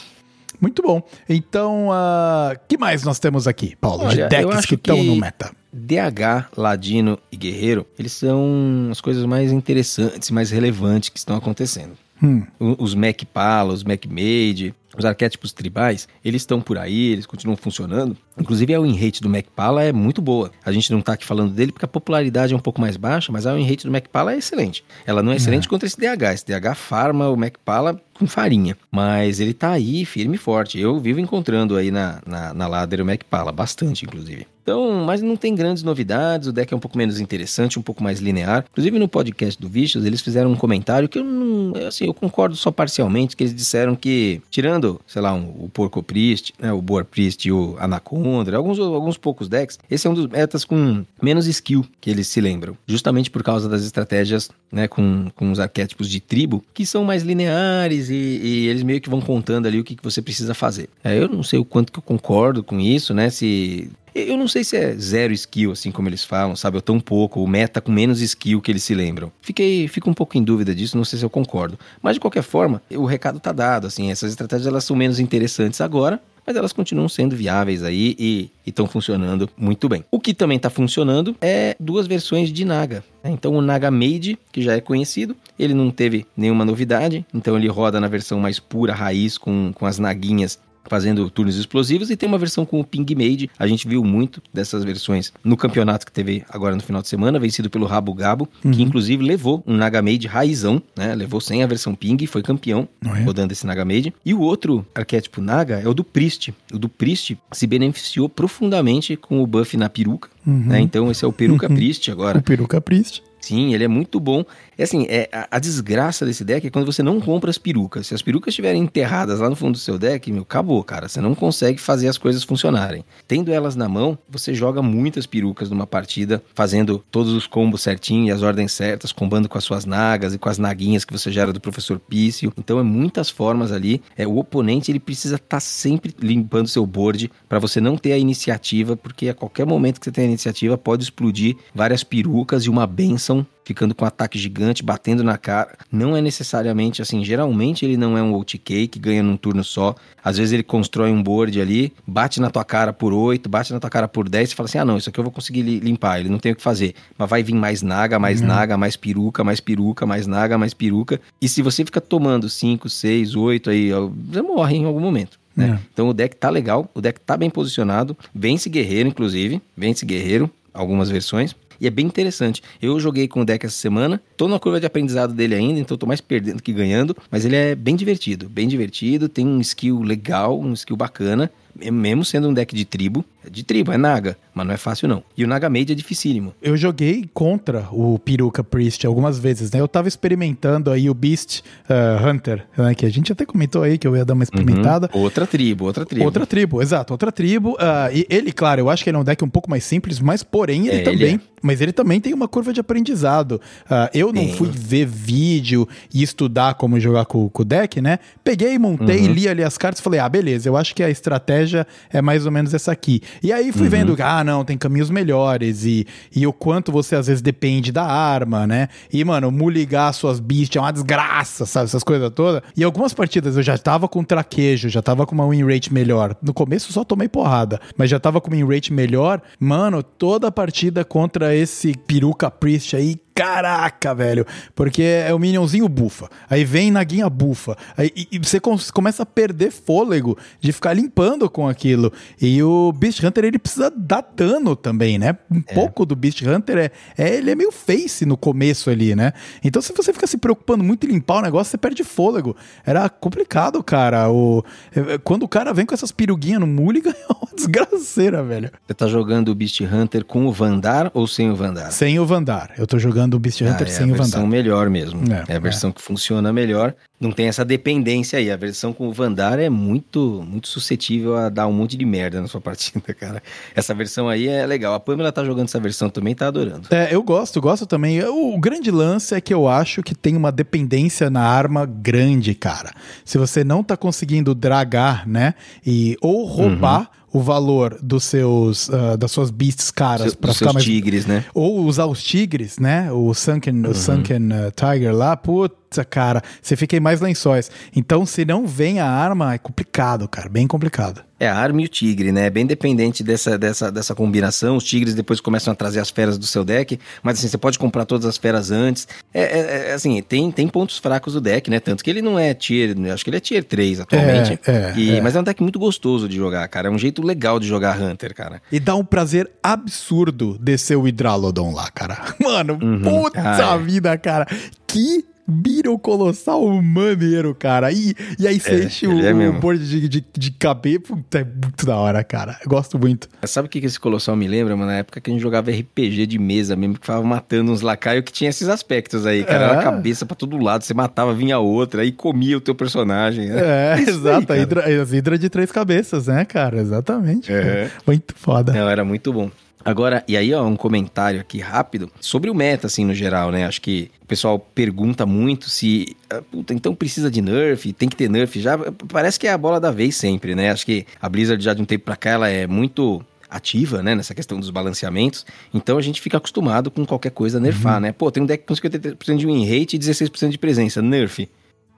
Speaker 2: Muito bom. Então, o uh, que mais nós temos aqui, Paulo, Olha, de decks que estão no meta?
Speaker 3: DH, Ladino e Guerreiro, eles são as coisas mais interessantes, mais relevantes que estão acontecendo. Hum. Os Mac Pala, os Mac Made, os arquétipos tribais, eles estão por aí, eles continuam funcionando. Inclusive a win rate do Macpala é muito boa. A gente não está aqui falando dele porque a popularidade é um pouco mais baixa, mas a win rate do Macpala é excelente. Ela não é excelente é. contra esse DH. Esse DH farma o Macpala com farinha. Mas ele tá aí firme e forte. Eu vivo encontrando aí na, na, na ladder o Macpala, bastante inclusive. Então, mas não tem grandes novidades, o deck é um pouco menos interessante, um pouco mais linear. Inclusive no podcast do Vicious, eles fizeram um comentário que eu não, assim, eu concordo só parcialmente, que eles disseram que, tirando, sei lá, um, o Porco Priest, né, o Boar Priest e o Anaconda, alguns, alguns poucos decks, esse é um dos metas com menos skill que eles se lembram. Justamente por causa das estratégias, né, com, com os arquétipos de tribo, que são mais lineares e, e eles meio que vão contando ali o que, que você precisa fazer. É, eu não sei o quanto que eu concordo com isso, né, se eu não sei se é zero skill, assim como eles falam, sabe? Ou tão pouco, o meta com menos skill que eles se lembram. Fiquei, fico um pouco em dúvida disso, não sei se eu concordo. Mas de qualquer forma, o recado tá dado, assim, essas estratégias elas são menos interessantes agora, mas elas continuam sendo viáveis aí e estão funcionando muito bem. O que também está funcionando é duas versões de Naga. Né? Então o Naga Made, que já é conhecido, ele não teve nenhuma novidade, então ele roda na versão mais pura, raiz, com, com as naguinhas fazendo turnos explosivos, e tem uma versão com o Ping Made. A gente viu muito dessas versões no campeonato que teve agora no final de semana, vencido pelo Rabo Gabo, uhum. que inclusive levou um Nagamade raizão, né? Levou sem a versão Ping e foi campeão é? rodando esse Nagamade. E o outro arquétipo Naga é o do Priest. O do Priest se beneficiou profundamente com o buff na peruca. Uhum. Né? Então esse é o Peruca uhum. Priest agora.
Speaker 2: O Peruca Priest.
Speaker 3: Sim, ele é muito bom. É assim, é, a, a, desgraça desse deck é quando você não compra as perucas. Se as perucas estiverem enterradas lá no fundo do seu deck, meu, acabou, cara. Você não consegue fazer as coisas funcionarem. Tendo elas na mão, você joga muitas perucas numa partida, fazendo todos os combos certinho e as ordens certas, combando com as suas nagas e com as naguinhas que você gera do professor Pício. Então é muitas formas ali. É, o oponente ele precisa estar tá sempre limpando seu board para você não ter a iniciativa, porque a qualquer momento que você tem a iniciativa pode explodir várias perucas e uma benção ficando com um ataque gigante, batendo na cara. Não é necessariamente assim, geralmente ele não é um OTK que ganha num turno só. Às vezes ele constrói um board ali, bate na tua cara por 8, bate na tua cara por 10 e fala assim: ah, não, isso aqui eu vou conseguir limpar, ele não tem o que fazer. Mas vai vir mais naga, mais uhum. naga, mais peruca, mais peruca, mais naga, mais peruca. E se você fica tomando 5, 6, 8 aí, você morre em algum momento. Né? É. Então o deck tá legal, o deck tá bem posicionado, vence guerreiro, inclusive, vence guerreiro, algumas versões. E é bem interessante. Eu joguei com o deck essa semana, tô na curva de aprendizado dele ainda, então tô mais perdendo que ganhando, mas ele é bem divertido, bem divertido, tem um skill legal, um skill bacana. Mesmo sendo um deck de tribo, é de tribo, é Naga, mas não é fácil não. E o Naga Made é dificílimo.
Speaker 2: Eu joguei contra o Piruka Priest algumas vezes, né? Eu tava experimentando aí o Beast uh, Hunter, né? Que a gente até comentou aí que eu ia dar uma experimentada.
Speaker 3: Uhum. Outra tribo, outra tribo.
Speaker 2: Outra tribo, exato, outra tribo. Uh, e ele, claro, eu acho que ele é um deck um pouco mais simples, mas porém ele é, também... Ele é. Mas ele também tem uma curva de aprendizado. Uh, eu não fui ver vídeo e estudar como jogar com, com o deck, né? Peguei, montei, uhum. li ali as cartas e falei, ah, beleza, eu acho que a estratégia é mais ou menos essa aqui. E aí fui uhum. vendo, ah, não, tem caminhos melhores e, e o quanto você às vezes depende da arma, né? E, mano, muligar suas beasts é uma desgraça, sabe? Essas coisas todas. E algumas partidas eu já tava com traquejo, já tava com uma win rate melhor. No começo só tomei porrada, mas já tava com win rate melhor. Mano, toda a partida contra esse peruca priest aí, caraca, velho. Porque é o minionzinho bufa. Aí vem naguinha bufa. Aí, e, e você começa a perder fôlego de ficar limpando com aquilo. E o Beast Hunter, ele precisa dar dano também, né? Um é. pouco do Beast Hunter é, é, Ele é meio face no começo ali, né? Então, se você fica se preocupando muito em limpar o negócio, você perde fôlego. Era complicado, cara. O, é, quando o cara vem com essas piruguinhas no Mulligan, é uma desgraceira, velho.
Speaker 3: Você tá jogando o Beast Hunter com o Vandar ou sem o Vandar?
Speaker 2: Sem o Vandar. Eu tô jogando jogando o Beast Hunter ah, é sem o Vandal. É a
Speaker 3: versão melhor mesmo. É, é a versão é. que funciona melhor. Não tem essa dependência aí. A versão com o Vandar é muito, muito suscetível a dar um monte de merda na sua partida, cara. Essa versão aí é legal. A Pamela tá jogando essa versão também, tá adorando.
Speaker 2: É, eu gosto, gosto também. O, o grande lance é que eu acho que tem uma dependência na arma grande, cara. Se você não tá conseguindo dragar, né? E ou roubar. Uhum o valor dos seus uh, das suas beasts caras para ficar mais
Speaker 3: tigres, né?
Speaker 2: Ou usar os tigres, né? O sunken, uhum. o sunken uh, tiger lá, puta cara, você fica em mais lençóis. Então, se não vem a arma, é complicado, cara, bem complicado.
Speaker 3: É a arma e o tigre, né? Bem dependente dessa, dessa, dessa combinação. Os tigres depois começam a trazer as feras do seu deck, mas assim, você pode comprar todas as feras antes. É, é, é assim, tem, tem pontos fracos do deck, né? Tanto que ele não é tier, acho que ele é tier 3 atualmente. É, é, e, é. Mas é um deck muito gostoso de jogar, cara. É um jeito legal de jogar Hunter, cara.
Speaker 2: E dá um prazer absurdo descer o Hidralodon lá, cara. Mano, uhum. puta ah, vida, cara. Que Beetle Colossal maneiro, cara. E, e aí você é, enche o, é o board de, de, de. Puta, é muito da hora, cara. Eu gosto muito.
Speaker 3: Sabe o que, que esse Colossal me lembra, mano? Na época que a gente jogava RPG de mesa mesmo, que ficava matando uns lacaios que tinha esses aspectos aí, cara. É. Era a cabeça pra todo lado, você matava, vinha outra, aí comia o teu personagem. Né?
Speaker 2: É, exato. Aí, a hidra, as hidra de três cabeças, né, cara? Exatamente. É. Muito foda.
Speaker 3: Não, era muito bom. Agora, e aí, ó, um comentário aqui rápido sobre o meta, assim, no geral, né? Acho que o pessoal pergunta muito se. Ah, puta, então precisa de nerf, tem que ter nerf já. Parece que é a bola da vez sempre, né? Acho que a Blizzard já de um tempo pra cá ela é muito ativa, né, nessa questão dos balanceamentos. Então a gente fica acostumado com qualquer coisa nerfar, uhum. né? Pô, tem um deck com 53% de win rate e 16% de presença, nerf.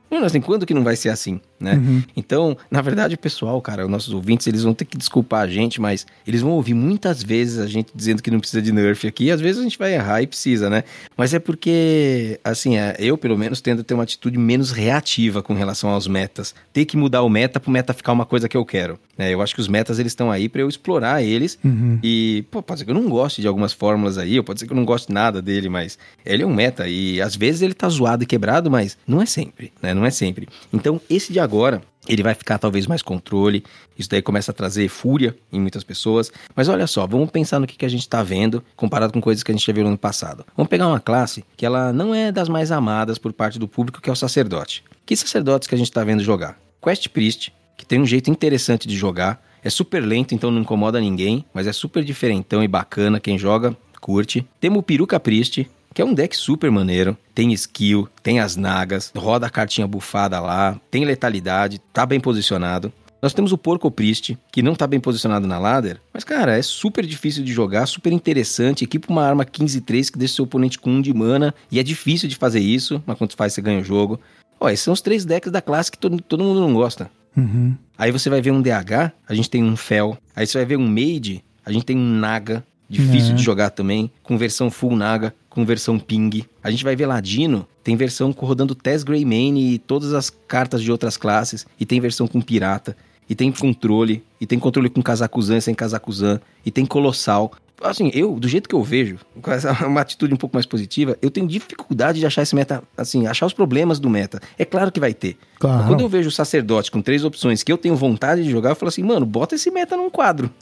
Speaker 3: Mano, assim, quando que não vai ser assim, né?
Speaker 2: Uhum.
Speaker 3: Então, na verdade, o pessoal, cara, os nossos ouvintes, eles vão ter que desculpar a gente, mas eles vão ouvir muitas vezes a gente dizendo que não precisa de nerf aqui, e às vezes a gente vai errar e precisa, né? Mas é porque, assim, é, eu, pelo menos, tendo a ter uma atitude menos reativa com relação aos metas. Ter que mudar o meta pro meta ficar uma coisa que eu quero, né? Eu acho que os metas, eles estão aí para eu explorar eles
Speaker 2: Uhum.
Speaker 3: e, pô, pode ser que eu não goste de algumas fórmulas aí, ou pode ser que eu não goste nada dele, mas ele é um meta e às vezes ele tá zoado e quebrado, mas não é sempre, né? Não é sempre. Então, esse de agora, ele vai ficar talvez mais controle, isso daí começa a trazer fúria em muitas pessoas. Mas olha só, vamos pensar no que, que a gente está vendo comparado com coisas que a gente já viu no ano passado. Vamos pegar uma classe que ela não é das mais amadas por parte do público, que é o sacerdote. Que sacerdotes que a gente está vendo jogar? Quest Priest, que tem um jeito interessante de jogar, é super lento, então não incomoda ninguém, mas é super diferentão e bacana. Quem joga, curte. Temos o Peruca Priest, que é um deck super maneiro. Tem skill, tem as nagas, roda a cartinha bufada lá, tem letalidade, tá bem posicionado. Nós temos o Porco Priest, que não tá bem posicionado na ladder, mas cara, é super difícil de jogar, super interessante. Equipa uma arma 15-3 que deixa seu oponente com 1 de mana, e é difícil de fazer isso, mas quando faz você ganha o jogo. Ó, esses são os três decks da classe que todo, todo mundo não gosta.
Speaker 2: Uhum.
Speaker 3: Aí você vai ver um DH, a gente tem um Fel. Aí você vai ver um Mage, a gente tem um Naga. Difícil
Speaker 2: É.
Speaker 3: de jogar também, com versão full Naga, com versão Ping. A gente vai ver Ladino, tem versão rodando Tess Greymane e todas as cartas de outras classes. E tem versão com Pirata. E tem controle. E tem controle com Kazakuzan e sem Kazakuzan. E tem Colossal. Assim, eu, do jeito que eu vejo, com essa, uma atitude um pouco mais positiva, eu tenho dificuldade de achar esse meta, assim, achar os problemas do meta. É claro que vai ter.
Speaker 2: Claro.
Speaker 3: Quando eu vejo o sacerdote com três opções que eu tenho vontade de jogar, eu falo assim, mano, bota esse meta num quadro.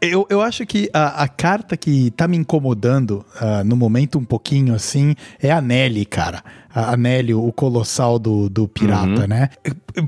Speaker 2: Eu, eu acho que a, a carta que tá me incomodando ah, no momento um pouquinho assim é a Nelly, cara. A a Nelly, o colossal do, do pirata,
Speaker 3: Uhum.
Speaker 2: né?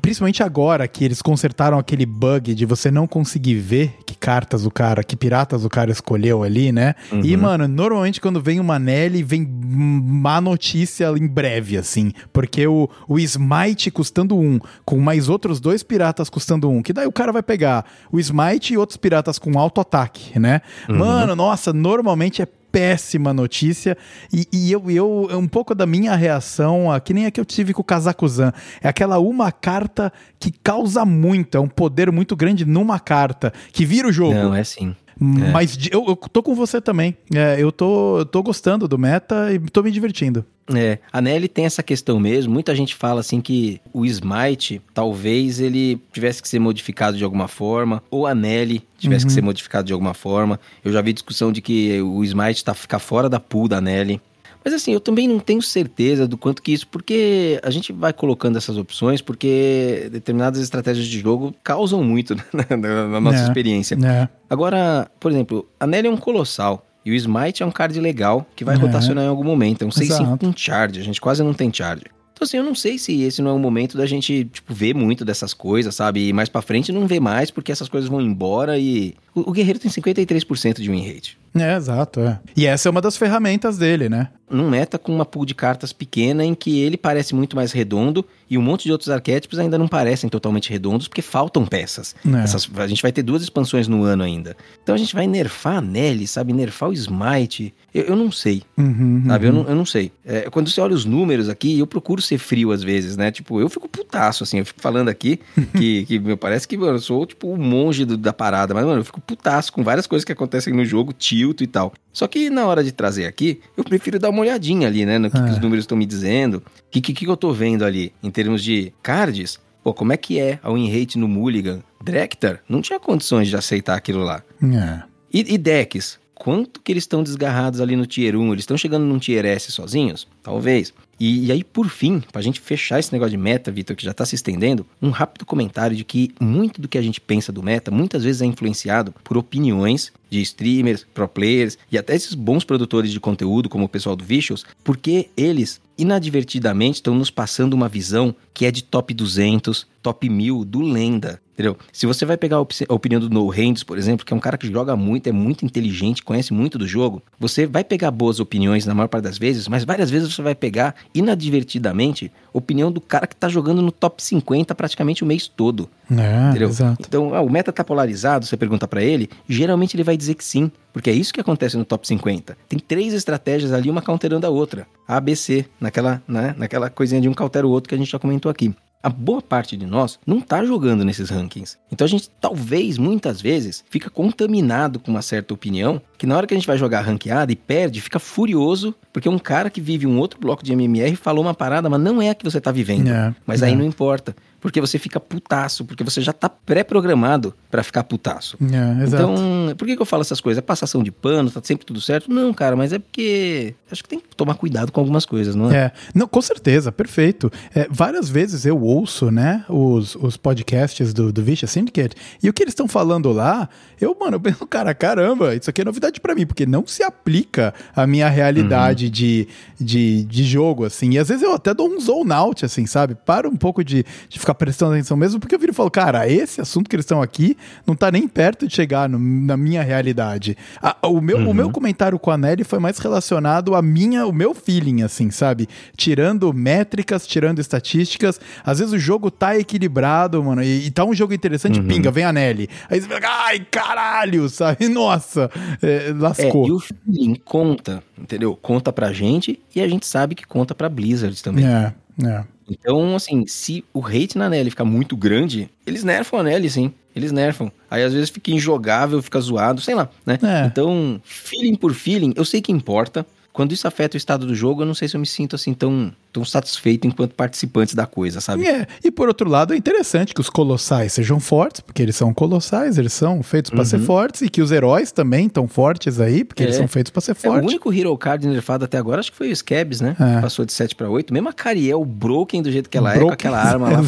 Speaker 2: Principalmente agora que eles consertaram aquele bug de você não conseguir ver que cartas o cara, que piratas o cara escolheu ali, né? E,
Speaker 3: Uhum.
Speaker 2: mano, normalmente quando vem uma Nelly, vem má notícia em breve, assim. Porque o, o Smite custando um, com mais outros dois piratas custando um, que daí o cara vai pegar o Smite e outros piratas com alto ataque, né? Mano, nossa, normalmente é péssima notícia e, e eu, eu um pouco da minha reação, que nem a que eu tive com o Kazakuzan, é aquela uma carta que causa muito, é um poder muito grande numa carta, que vira o jogo.
Speaker 3: Não, é sim.
Speaker 2: Mas de- eu, eu tô com você também. É, eu tô, tô gostando do meta e tô me divertindo.
Speaker 3: É, a Nelly tem essa questão mesmo. Muita gente fala assim que o Smite, talvez ele tivesse que ser modificado de alguma forma, ou a Nelly tivesse que ser modificado de alguma forma. Eu já vi discussão de que o Smite tá ficar fora da pool da Nelly. Mas assim, eu também não tenho certeza do quanto que isso, porque a gente vai colocando essas opções, porque determinadas estratégias de jogo causam muito na, na- na nossa
Speaker 2: É.
Speaker 3: experiência.
Speaker 2: É.
Speaker 3: Agora, por exemplo, a Nelly é um colossal. E o Smite é um card legal que vai
Speaker 2: É.
Speaker 3: rotacionar em algum momento. É um 6-5
Speaker 2: Exato.
Speaker 3: com charge. A gente quase não tem charge. Então, assim, eu não sei se esse não é o momento da gente, tipo, ver muito dessas coisas, sabe? E mais pra frente não ver mais, porque essas coisas vão embora e. O, o Guerreiro tem 53% de win rate.
Speaker 2: É, exato, é. E essa é uma das ferramentas dele, né?
Speaker 3: Num meta com uma pool de cartas pequena em que ele parece muito mais redondo e um monte de outros arquétipos ainda não parecem totalmente redondos porque faltam peças.
Speaker 2: É.
Speaker 3: Essas- a gente vai ter duas expansões no ano ainda. Então a gente vai nerfar a Nelly, sabe? Nerfar o Smite. Eu, eu não sei,
Speaker 2: Uhum,
Speaker 3: sabe? Eu,
Speaker 2: uhum.
Speaker 3: não, eu não sei. É, quando você olha os números aqui, eu procuro ser frio às vezes, né? Tipo, eu fico putaço, assim. Eu fico falando aqui que, que meu, parece que mano, eu sou tipo o monge do- da parada. Mas, mano, eu fico putaço com várias coisas que acontecem no jogo, tilto e tal. Só que na hora de trazer aqui, eu prefiro dar uma olhadinha ali, né? No que, que
Speaker 2: É.
Speaker 3: os números estão me dizendo. O que, que, que eu tô vendo ali em termos de cards. Pô, como é que é a win rate no Mulligan? Drektar não tinha condições de aceitar aquilo lá.
Speaker 2: É.
Speaker 3: E, e decks? Quanto que eles estão desgarrados ali no Tier 1? Eles estão chegando num Tier S sozinhos? Talvez. E, e aí, por fim, pra gente fechar esse negócio de meta, Vitor, que já tá se estendendo, um rápido comentário de que muito do que a gente pensa do meta, muitas vezes é influenciado por opiniões de streamers, pro players e até esses bons produtores de conteúdo, como o pessoal do Vicious, porque eles inadvertidamente estão nos passando uma visão que é de top 200, top 1000 do Lenda, entendeu? Se você vai pegar a, op- a opinião do No Hands, por exemplo, que é um cara que joga muito, é muito inteligente, conhece muito do jogo, você vai pegar boas opiniões na maior parte das vezes, mas várias vezes você vai pegar inadvertidamente a opinião do cara que tá jogando no top 50 praticamente o mês todo.
Speaker 2: É,
Speaker 3: Entendeu?
Speaker 2: exato.
Speaker 3: Então, ah, o meta tá polarizado, você pergunta pra ele, geralmente ele vai dizer que sim, porque é isso que acontece no top 50. Tem três estratégias ali, uma counterando a outra. A, B, C, naquela, né, naquela coisinha de um countera o outro que a gente já comentou aqui a boa parte de nós não tá jogando nesses rankings. Então a gente talvez, muitas vezes, fica contaminado com uma certa opinião, que na hora que a gente vai jogar ranqueada e perde, fica furioso, porque um cara que vive um outro bloco de MMR falou uma parada, mas não é a que você tá vivendo. É, mas é. aí não importa porque você fica putaço, porque você já tá pré-programado para ficar putaço.
Speaker 2: É,
Speaker 3: então, por que, que eu falo essas coisas? É passação de pano, tá sempre tudo certo? Não, cara, mas é porque acho que tem que tomar cuidado com algumas coisas, não é?
Speaker 2: É, não, com certeza, perfeito. É, várias vezes eu ouço, né, os, os podcasts do, do Vicious Syndicate, e o que eles estão falando lá, eu, mano, eu penso, cara, caramba, isso aqui é novidade para mim, porque não se aplica à minha realidade uhum. de, de, de jogo, assim. E às vezes eu até dou um zone out, assim, sabe? Para um pouco de, de ficar prestando atenção mesmo, porque eu viro e falo, cara, esse assunto que eles estão aqui não tá nem perto de chegar no, na minha realidade. A, o, meu, uhum. o meu comentário com a Nelly foi mais relacionado a minha, o meu feeling, assim, sabe? Tirando métricas, tirando estatísticas. Às vezes o jogo tá equilibrado, mano, e, e tá um jogo interessante, uhum. pinga, vem a Nelly. Aí você fica, ai, caralho, sabe? Nossa, é, lascou.
Speaker 3: É, e o feeling conta, entendeu? Conta pra gente e a gente sabe que conta pra Blizzard também.
Speaker 2: É, é.
Speaker 3: Então, assim, se o hate na Nelly ficar muito grande, eles nerfam a Nelly, sim. Eles nerfam. Aí às vezes fica injogável, fica zoado, sei lá, né? É. Então, feeling por feeling, eu sei que importa. Quando isso afeta o estado do jogo, eu não sei se eu me sinto assim tão tão satisfeito enquanto participantes da coisa, sabe?
Speaker 2: É, e por outro lado é interessante que os colossais sejam fortes, porque eles são colossais, eles são feitos para uhum. ser fortes, e que os heróis também estão fortes aí, porque é. eles são feitos para ser fortes. É,
Speaker 3: o único Hero Card nerfado até agora acho que foi o Scabs, né? É. Passou de 7 para 8. Mesmo a Cariel Broken do jeito que ela Broken. é, com aquela arma lá.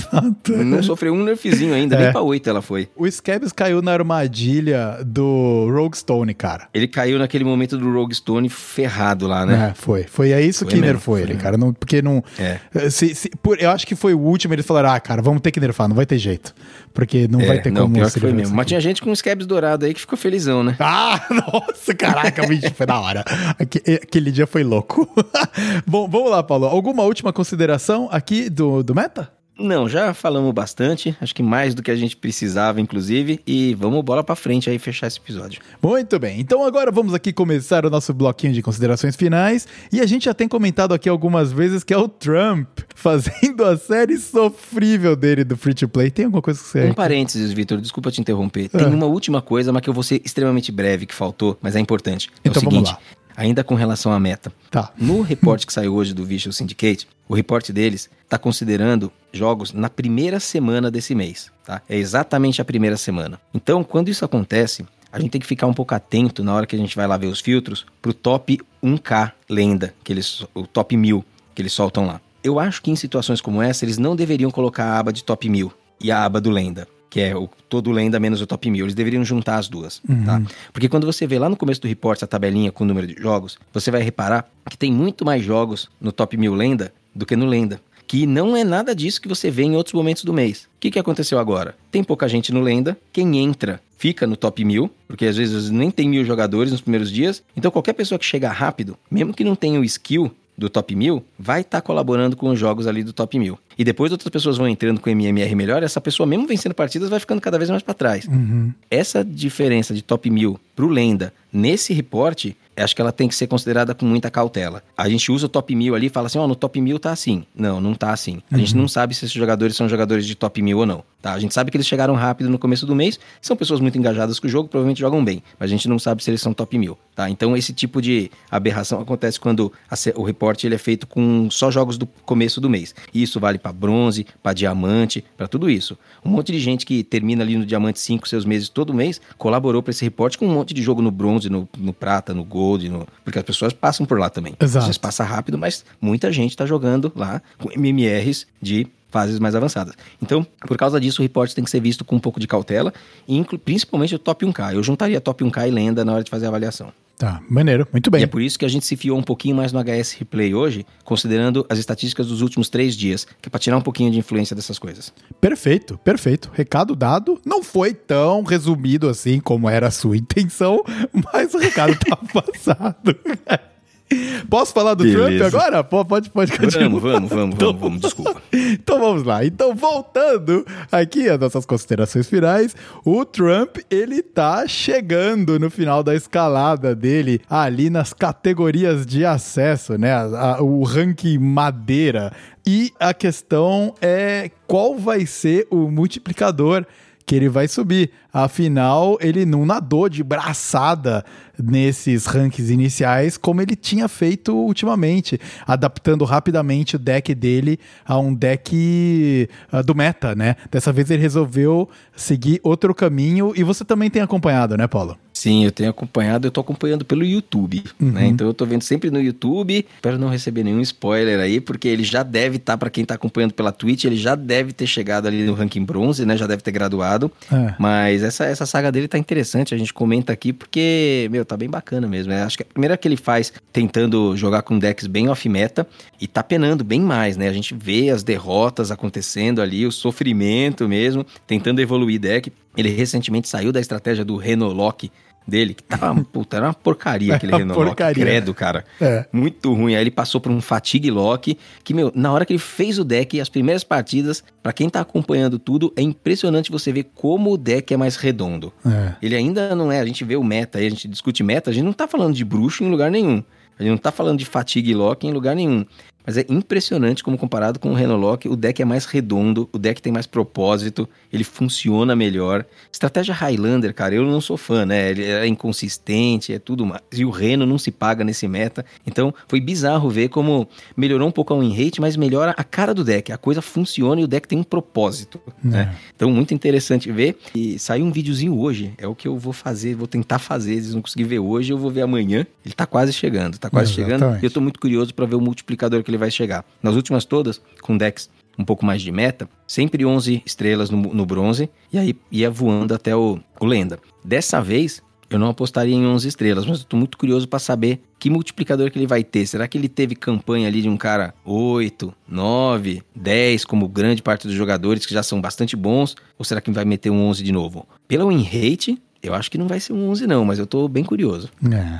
Speaker 3: não sofreu um nerfzinho ainda, é. nem pra 8 ela foi.
Speaker 2: O Scabs caiu na armadilha do Rogue Stone, cara.
Speaker 3: Ele caiu naquele momento do Rogue Stone ferrado lá, né?
Speaker 2: É, foi. Foi é isso foi que nerfou ele, cara. Não, porque não,
Speaker 3: é.
Speaker 2: Se, se, por, eu acho que foi o último, eles falaram, ah, cara, vamos ter que nerfar, não vai ter jeito. Porque não é, vai ter não, como...
Speaker 3: Pior que foi mesmo. Mas tinha gente com scabs dourado aí que ficou felizão, né?
Speaker 2: Ah, nossa, caraca, bicho, foi da hora. Aquele dia foi louco. Bom, vamos lá, Paulo. Alguma última consideração aqui do, do meta?
Speaker 3: Não, já falamos bastante, acho que mais do que a gente precisava, inclusive, e vamos bola para frente aí fechar esse episódio.
Speaker 2: Muito bem, então agora vamos aqui começar o nosso bloquinho de considerações finais, e a gente já tem comentado aqui algumas vezes que é o Trump fazendo a série sofrível dele do Free to Play. Tem alguma coisa que você...
Speaker 3: Um parênteses, Vitor, desculpa te interromper. Tem ah. uma última coisa, mas que eu vou ser extremamente breve, que faltou, mas é importante. É então o seguinte, vamos lá ainda com relação à meta.
Speaker 2: Tá.
Speaker 3: No reporte que saiu hoje do Visual Syndicate, o reporte deles está considerando jogos na primeira semana desse mês, tá? É exatamente a primeira semana. Então, quando isso acontece, a gente tem que ficar um pouco atento na hora que a gente vai lá ver os filtros pro top 1K lenda, que eles, o top 1000 que eles soltam lá. Eu acho que em situações como essa, eles não deveriam colocar a aba de top 1000 e a aba do lenda que é o todo lenda menos o top 1000. Eles deveriam juntar as duas, uhum. tá? Porque quando você vê lá no começo do report a tabelinha com o número de jogos, você vai reparar que tem muito mais jogos no top 1000 lenda do que no lenda. Que não é nada disso que você vê em outros momentos do mês. O que, que aconteceu agora? Tem pouca gente no lenda, quem entra fica no top 1000, porque às vezes nem tem mil jogadores nos primeiros dias. Então qualquer pessoa que chega rápido, mesmo que não tenha o skill do top 1000, vai estar tá colaborando com os jogos ali do top 1000 e depois outras pessoas vão entrando com MMR melhor, essa pessoa, mesmo vencendo partidas, vai ficando cada vez mais para trás.
Speaker 2: Uhum.
Speaker 3: Essa diferença de top 1000 pro Lenda nesse reporte acho que ela tem que ser considerada com muita cautela. A gente usa o top 1000 ali e fala assim, ó, oh, no top 1000 tá assim. Não, não tá assim. A uhum. gente não sabe se esses jogadores são jogadores de top 1000 ou não, tá? A gente sabe que eles chegaram rápido no começo do mês, são pessoas muito engajadas com o jogo, provavelmente jogam bem, mas a gente não sabe se eles são top 1000, tá? Então esse tipo de aberração acontece quando a, o reporte ele é feito com só jogos do começo do mês. E isso vale para bronze, para diamante, para tudo isso. Um monte de gente que termina ali no diamante 5 seus meses todo mês, colaborou para esse reporte com um monte de jogo no bronze, no, no prata, no gold, Gold, no... porque as pessoas passam por lá também.
Speaker 2: Exato. Às
Speaker 3: vezes passa rápido, mas muita gente está jogando lá com MMRs de fases mais avançadas. Então, por causa disso, o report tem que ser visto com um pouco de cautela, principalmente o top 1K. Eu juntaria top 1K e lenda na hora de fazer a avaliação.
Speaker 2: Tá, maneiro, muito bem.
Speaker 3: E é por isso que a gente se fiou um pouquinho mais no HS Replay hoje, considerando as estatísticas dos últimos três dias, que é para tirar um pouquinho de influência dessas coisas.
Speaker 2: Perfeito, perfeito. Recado dado. Não foi tão resumido assim como era a sua intenção, mas o recado tá passado. Posso falar do
Speaker 3: Beleza.
Speaker 2: Trump agora? Pode, pode continuar.
Speaker 3: Vamos, vamos, vamos, vamos, vamos, desculpa.
Speaker 2: Então vamos lá. Então, voltando aqui às nossas considerações finais, o Trump, ele tá chegando no final da escalada dele ali nas categorias de acesso, né? A- a- o ranking madeira. E a questão é qual vai ser o multiplicador que ele vai subir. Afinal, ele não nadou de braçada nesses rankings iniciais como ele tinha feito ultimamente, adaptando rapidamente o deck dele a um deck ah, do meta, né? Dessa vez ele resolveu seguir outro caminho e você também tem acompanhado, né, Paulo?
Speaker 3: Sim, eu tenho acompanhado, eu tô acompanhando pelo YouTube, né? Então eu tô vendo sempre no YouTube, espero não receber nenhum spoiler aí, porque ele já deve estar, pra quem tá acompanhando pela Twitch, ele já deve ter chegado ali no ranking bronze, né? Já deve ter graduado.
Speaker 2: É.
Speaker 3: Mas essa, essa saga dele tá interessante, a gente comenta aqui porque, meu, tá bem bacana mesmo. né? Acho que a primeira que ele faz tentando jogar com decks bem off-meta e tá penando bem mais, né? A gente vê as derrotas acontecendo ali, o sofrimento mesmo, tentando evoluir deck. Ele recentemente saiu da estratégia do Renolock dele, que tava, puta, era uma porcaria aquele
Speaker 2: Uma
Speaker 3: Renolock,
Speaker 2: porcaria.
Speaker 3: credo, cara.
Speaker 2: É.
Speaker 3: Muito ruim. Aí ele passou por um Fatigue Lock, que, meu, na hora que ele fez o deck, as primeiras partidas, pra quem tá acompanhando tudo, é impressionante você ver como o deck é mais redondo.
Speaker 2: É.
Speaker 3: Ele ainda não é, a gente vê o meta aí, a gente discute meta, a gente não tá falando de bruxo em lugar nenhum. A gente não tá falando de fatigue lock em lugar nenhum. Mas é impressionante como comparado com o Renolock, o deck é mais redondo, o deck tem mais propósito, ele funciona melhor. Estratégia Highlander, cara, eu não sou fã, né? Ele é inconsistente, é tudo mais. E o Reno não se paga nesse meta. Então foi bizarro ver como melhorou um pouco a win rate, mas melhora a cara do deck. A coisa funciona e o deck tem um propósito, né? Então muito interessante ver. E saiu um videozinho hoje, é o que eu vou fazer, vou tentar fazer. Se não conseguir ver hoje, eu vou ver amanhã. Ele tá quase chegando, tá quase chegando.
Speaker 2: Exatamente.
Speaker 3: E eu tô muito curioso para ver o multiplicador que ele vai chegar. Nas últimas todas, com decks um pouco mais de meta, sempre 11 estrelas no, no bronze, e aí ia voando até o, o lenda. Dessa vez, eu não apostaria em 11 estrelas, mas eu tô muito curioso para saber que multiplicador que ele vai ter. Será que ele teve campanha ali de um cara 8, 9, 10, como grande parte dos jogadores que já são bastante bons, ou será que vai meter um 11 de novo? Pela win rate, eu acho que não vai ser um 11 não, mas eu tô bem curioso.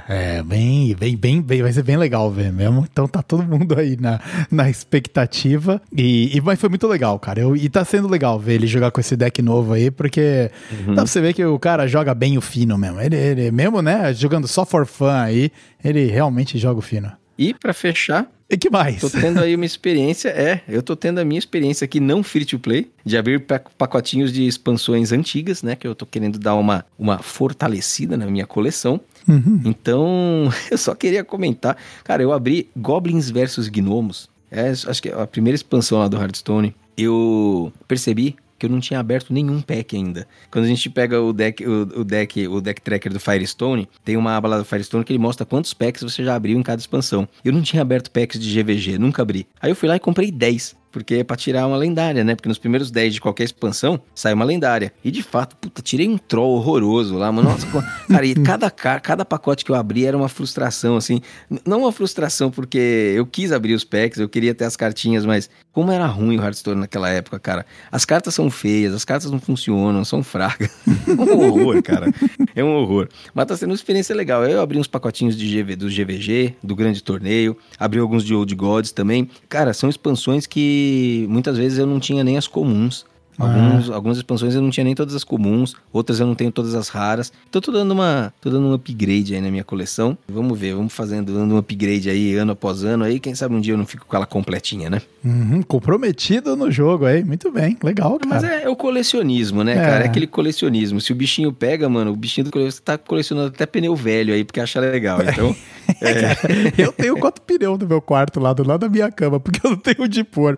Speaker 2: É, é, bem, bem, bem, bem, vai ser bem legal ver mesmo. Então tá todo mundo aí na, na expectativa. E, e mas foi muito legal, cara. Eu, e tá sendo legal ver ele jogar com esse deck novo aí, porque dá pra você ver que o cara joga bem o fino mesmo. Ele, ele mesmo, né, jogando só for fun aí, ele realmente joga o fino.
Speaker 3: E para fechar,
Speaker 2: E que mais?
Speaker 3: Tô tendo aí uma experiência, é, eu tô tendo a minha experiência aqui não free to play, de abrir pa- pacotinhos de expansões antigas, né, que eu tô querendo dar uma, uma fortalecida na minha coleção.
Speaker 2: Uhum.
Speaker 3: Então, eu só queria comentar, cara, eu abri Goblins versus Gnomos, é, acho que é a primeira expansão lá do Hearthstone, eu percebi que eu não tinha aberto nenhum pack ainda. Quando a gente pega o deck, o, o deck, o deck tracker do Firestone, tem uma aba lá do Firestone que ele mostra quantos packs você já abriu em cada expansão. Eu não tinha aberto packs de GVG, nunca abri. Aí eu fui lá e comprei 10. Porque é pra tirar uma lendária, né? Porque nos primeiros 10 de qualquer expansão, sai uma lendária. E de fato, puta, tirei um troll horroroso lá, mano. Nossa, cara, e cada, ca- cada pacote que eu abri era uma frustração, assim. Não uma frustração porque eu quis abrir os packs, eu queria ter as cartinhas, mas como era ruim o Hearthstone naquela época, cara. As cartas são feias, as cartas não funcionam, são fracas. um horror, cara. É um horror. Mas tá sendo uma experiência legal. Eu abri uns pacotinhos de GV, do GVG, do grande torneio, abri alguns de Old Gods também. Cara, são expansões que muitas vezes eu não tinha nem as comuns. Alguns, Algumas expansões eu não tinha nem todas as comuns, outras eu não tenho todas as raras. Então tô dando uma, tô dando um upgrade aí na minha coleção. Vamos ver, vamos fazendo dando um upgrade aí ano após ano aí, quem sabe um dia eu não fico com ela completinha, né?
Speaker 2: Uhum, comprometido no jogo aí. Muito bem, legal, cara.
Speaker 3: Mas é, é o colecionismo, né,
Speaker 2: É.
Speaker 3: cara? É aquele colecionismo. Se o bichinho pega, mano, o bichinho do colecionismo tá colecionando até pneu velho aí, porque acha legal. Então,
Speaker 2: Eu tenho quatro pneus no meu quarto lá do lado da minha cama, porque eu não tenho onde pôr.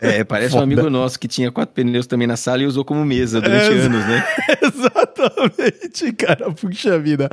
Speaker 3: é, parece
Speaker 2: Foda.
Speaker 3: um amigo nosso que tinha quatro pneus também na sala e usou como mesa durante
Speaker 2: É,
Speaker 3: anos, né?
Speaker 2: Exatamente, cara. Puxa vida.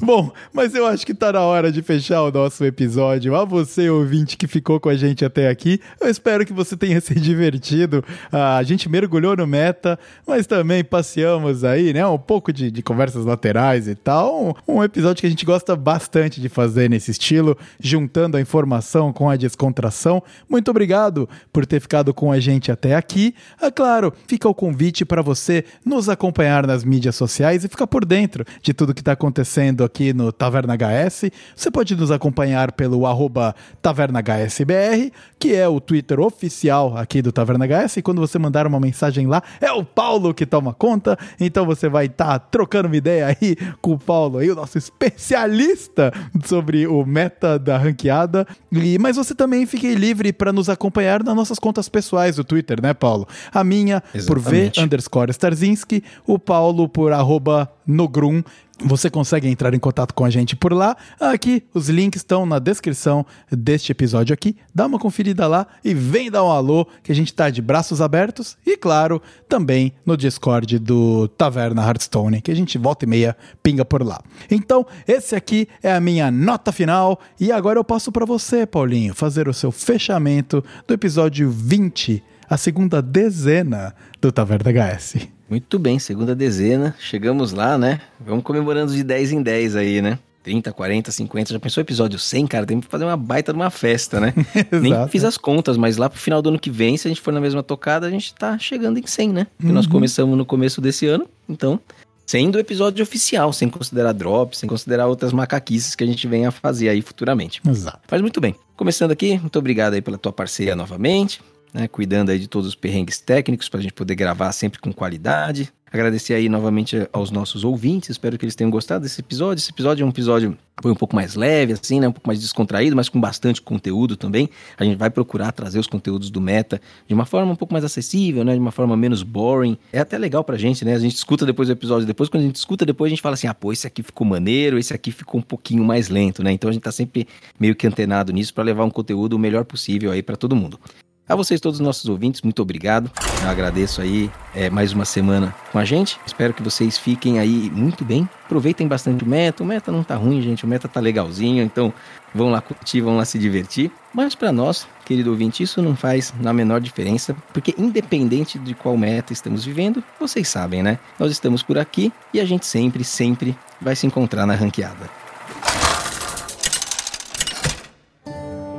Speaker 2: Bom, mas eu acho que tá na hora de fechar o nosso episódio. A você, ouvinte, que ficou com a gente até aqui, eu espero que você tenha se divertido. Ah, a gente mergulhou no meta, mas também passeamos aí, né? Um pouco de, de conversas laterais e tal. Um, um episódio que a gente gosta bastante de fazer nesse estilo, juntando a informação com a descontração. Muito obrigado por ter ficado com a gente até aqui. É claro, fica o convite para você nos acompanhar nas mídias sociais e ficar por dentro de tudo que está acontecendo aqui no Taverna HS. Você pode nos acompanhar pelo arroba TavernaHSBR, que é o Twitter oficial aqui do Taverna HS. E quando você mandar uma mensagem lá, é o Paulo que toma conta. Então você vai estar tá trocando uma ideia aí com o Paulo, aí, o nosso especialista sobre o meta da ranqueada. E, mas você também fique livre para nos acompanhar nas nossas contas pessoais do Twitter, né, Paulo? A minha Exatamente. por V underscore Starzinski, o Paulo por arroba Nogrum. Você consegue entrar em contato com a gente por lá. Aqui, os links estão na descrição deste episódio aqui. Dá uma conferida lá e vem dar um alô, que a gente está de braços abertos. E, claro, também no Discord do Taverna Hearthstone, que a gente volta e meia pinga por lá. Então, esse aqui é a minha nota final. E agora eu passo para você, Paulinho, fazer o seu fechamento do episódio 20, a segunda dezena do Taverna HS.
Speaker 3: Muito bem, segunda dezena. Chegamos lá, né? Vamos comemorando de 10 em 10 aí, né? 30, 40, 50. Já pensou episódio 100, cara? Tem que fazer uma baita de uma festa, né? Nem fiz as contas, mas lá pro final do ano que vem, se a gente for na mesma tocada, a gente tá chegando em 100, né? Porque uhum. nós começamos no começo desse ano, então, sendo o episódio oficial, sem considerar drops, sem considerar outras macaquices que a gente venha a fazer aí futuramente.
Speaker 2: Exato.
Speaker 3: Faz muito bem. Começando aqui, muito obrigado aí pela tua parceria novamente né, cuidando aí de todos os perrengues técnicos para a gente poder gravar sempre com qualidade. Agradecer aí novamente aos nossos ouvintes, espero que eles tenham gostado desse episódio. Esse episódio é um episódio foi um pouco mais leve, assim, né? Um pouco mais descontraído, mas com bastante conteúdo também. A gente vai procurar trazer os conteúdos do Meta de uma forma um pouco mais acessível, né? De uma forma menos boring. É até legal pra gente, né? A gente escuta depois do episódio, depois quando a gente escuta depois a gente fala assim, ah, pô, esse aqui ficou maneiro, esse aqui ficou um pouquinho mais lento, né? Então a gente tá sempre meio que antenado nisso para levar um conteúdo o melhor possível aí para todo mundo. A vocês, todos os nossos ouvintes, muito obrigado. Eu agradeço aí é, mais uma semana com a gente. Espero que vocês fiquem aí muito bem. Aproveitem bastante o meta. O meta não tá ruim, gente. O meta tá legalzinho. Então, vão lá curtir, vão lá se divertir. Mas para nós, querido ouvinte, isso não faz na menor diferença, porque independente de qual meta estamos vivendo, vocês sabem, né? Nós estamos por aqui e a gente sempre, sempre vai se encontrar na ranqueada.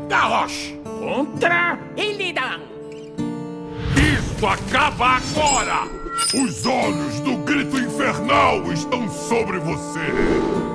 Speaker 1: Garrosh contra isso acaba agora! Os olhos do grito infernal estão sobre você!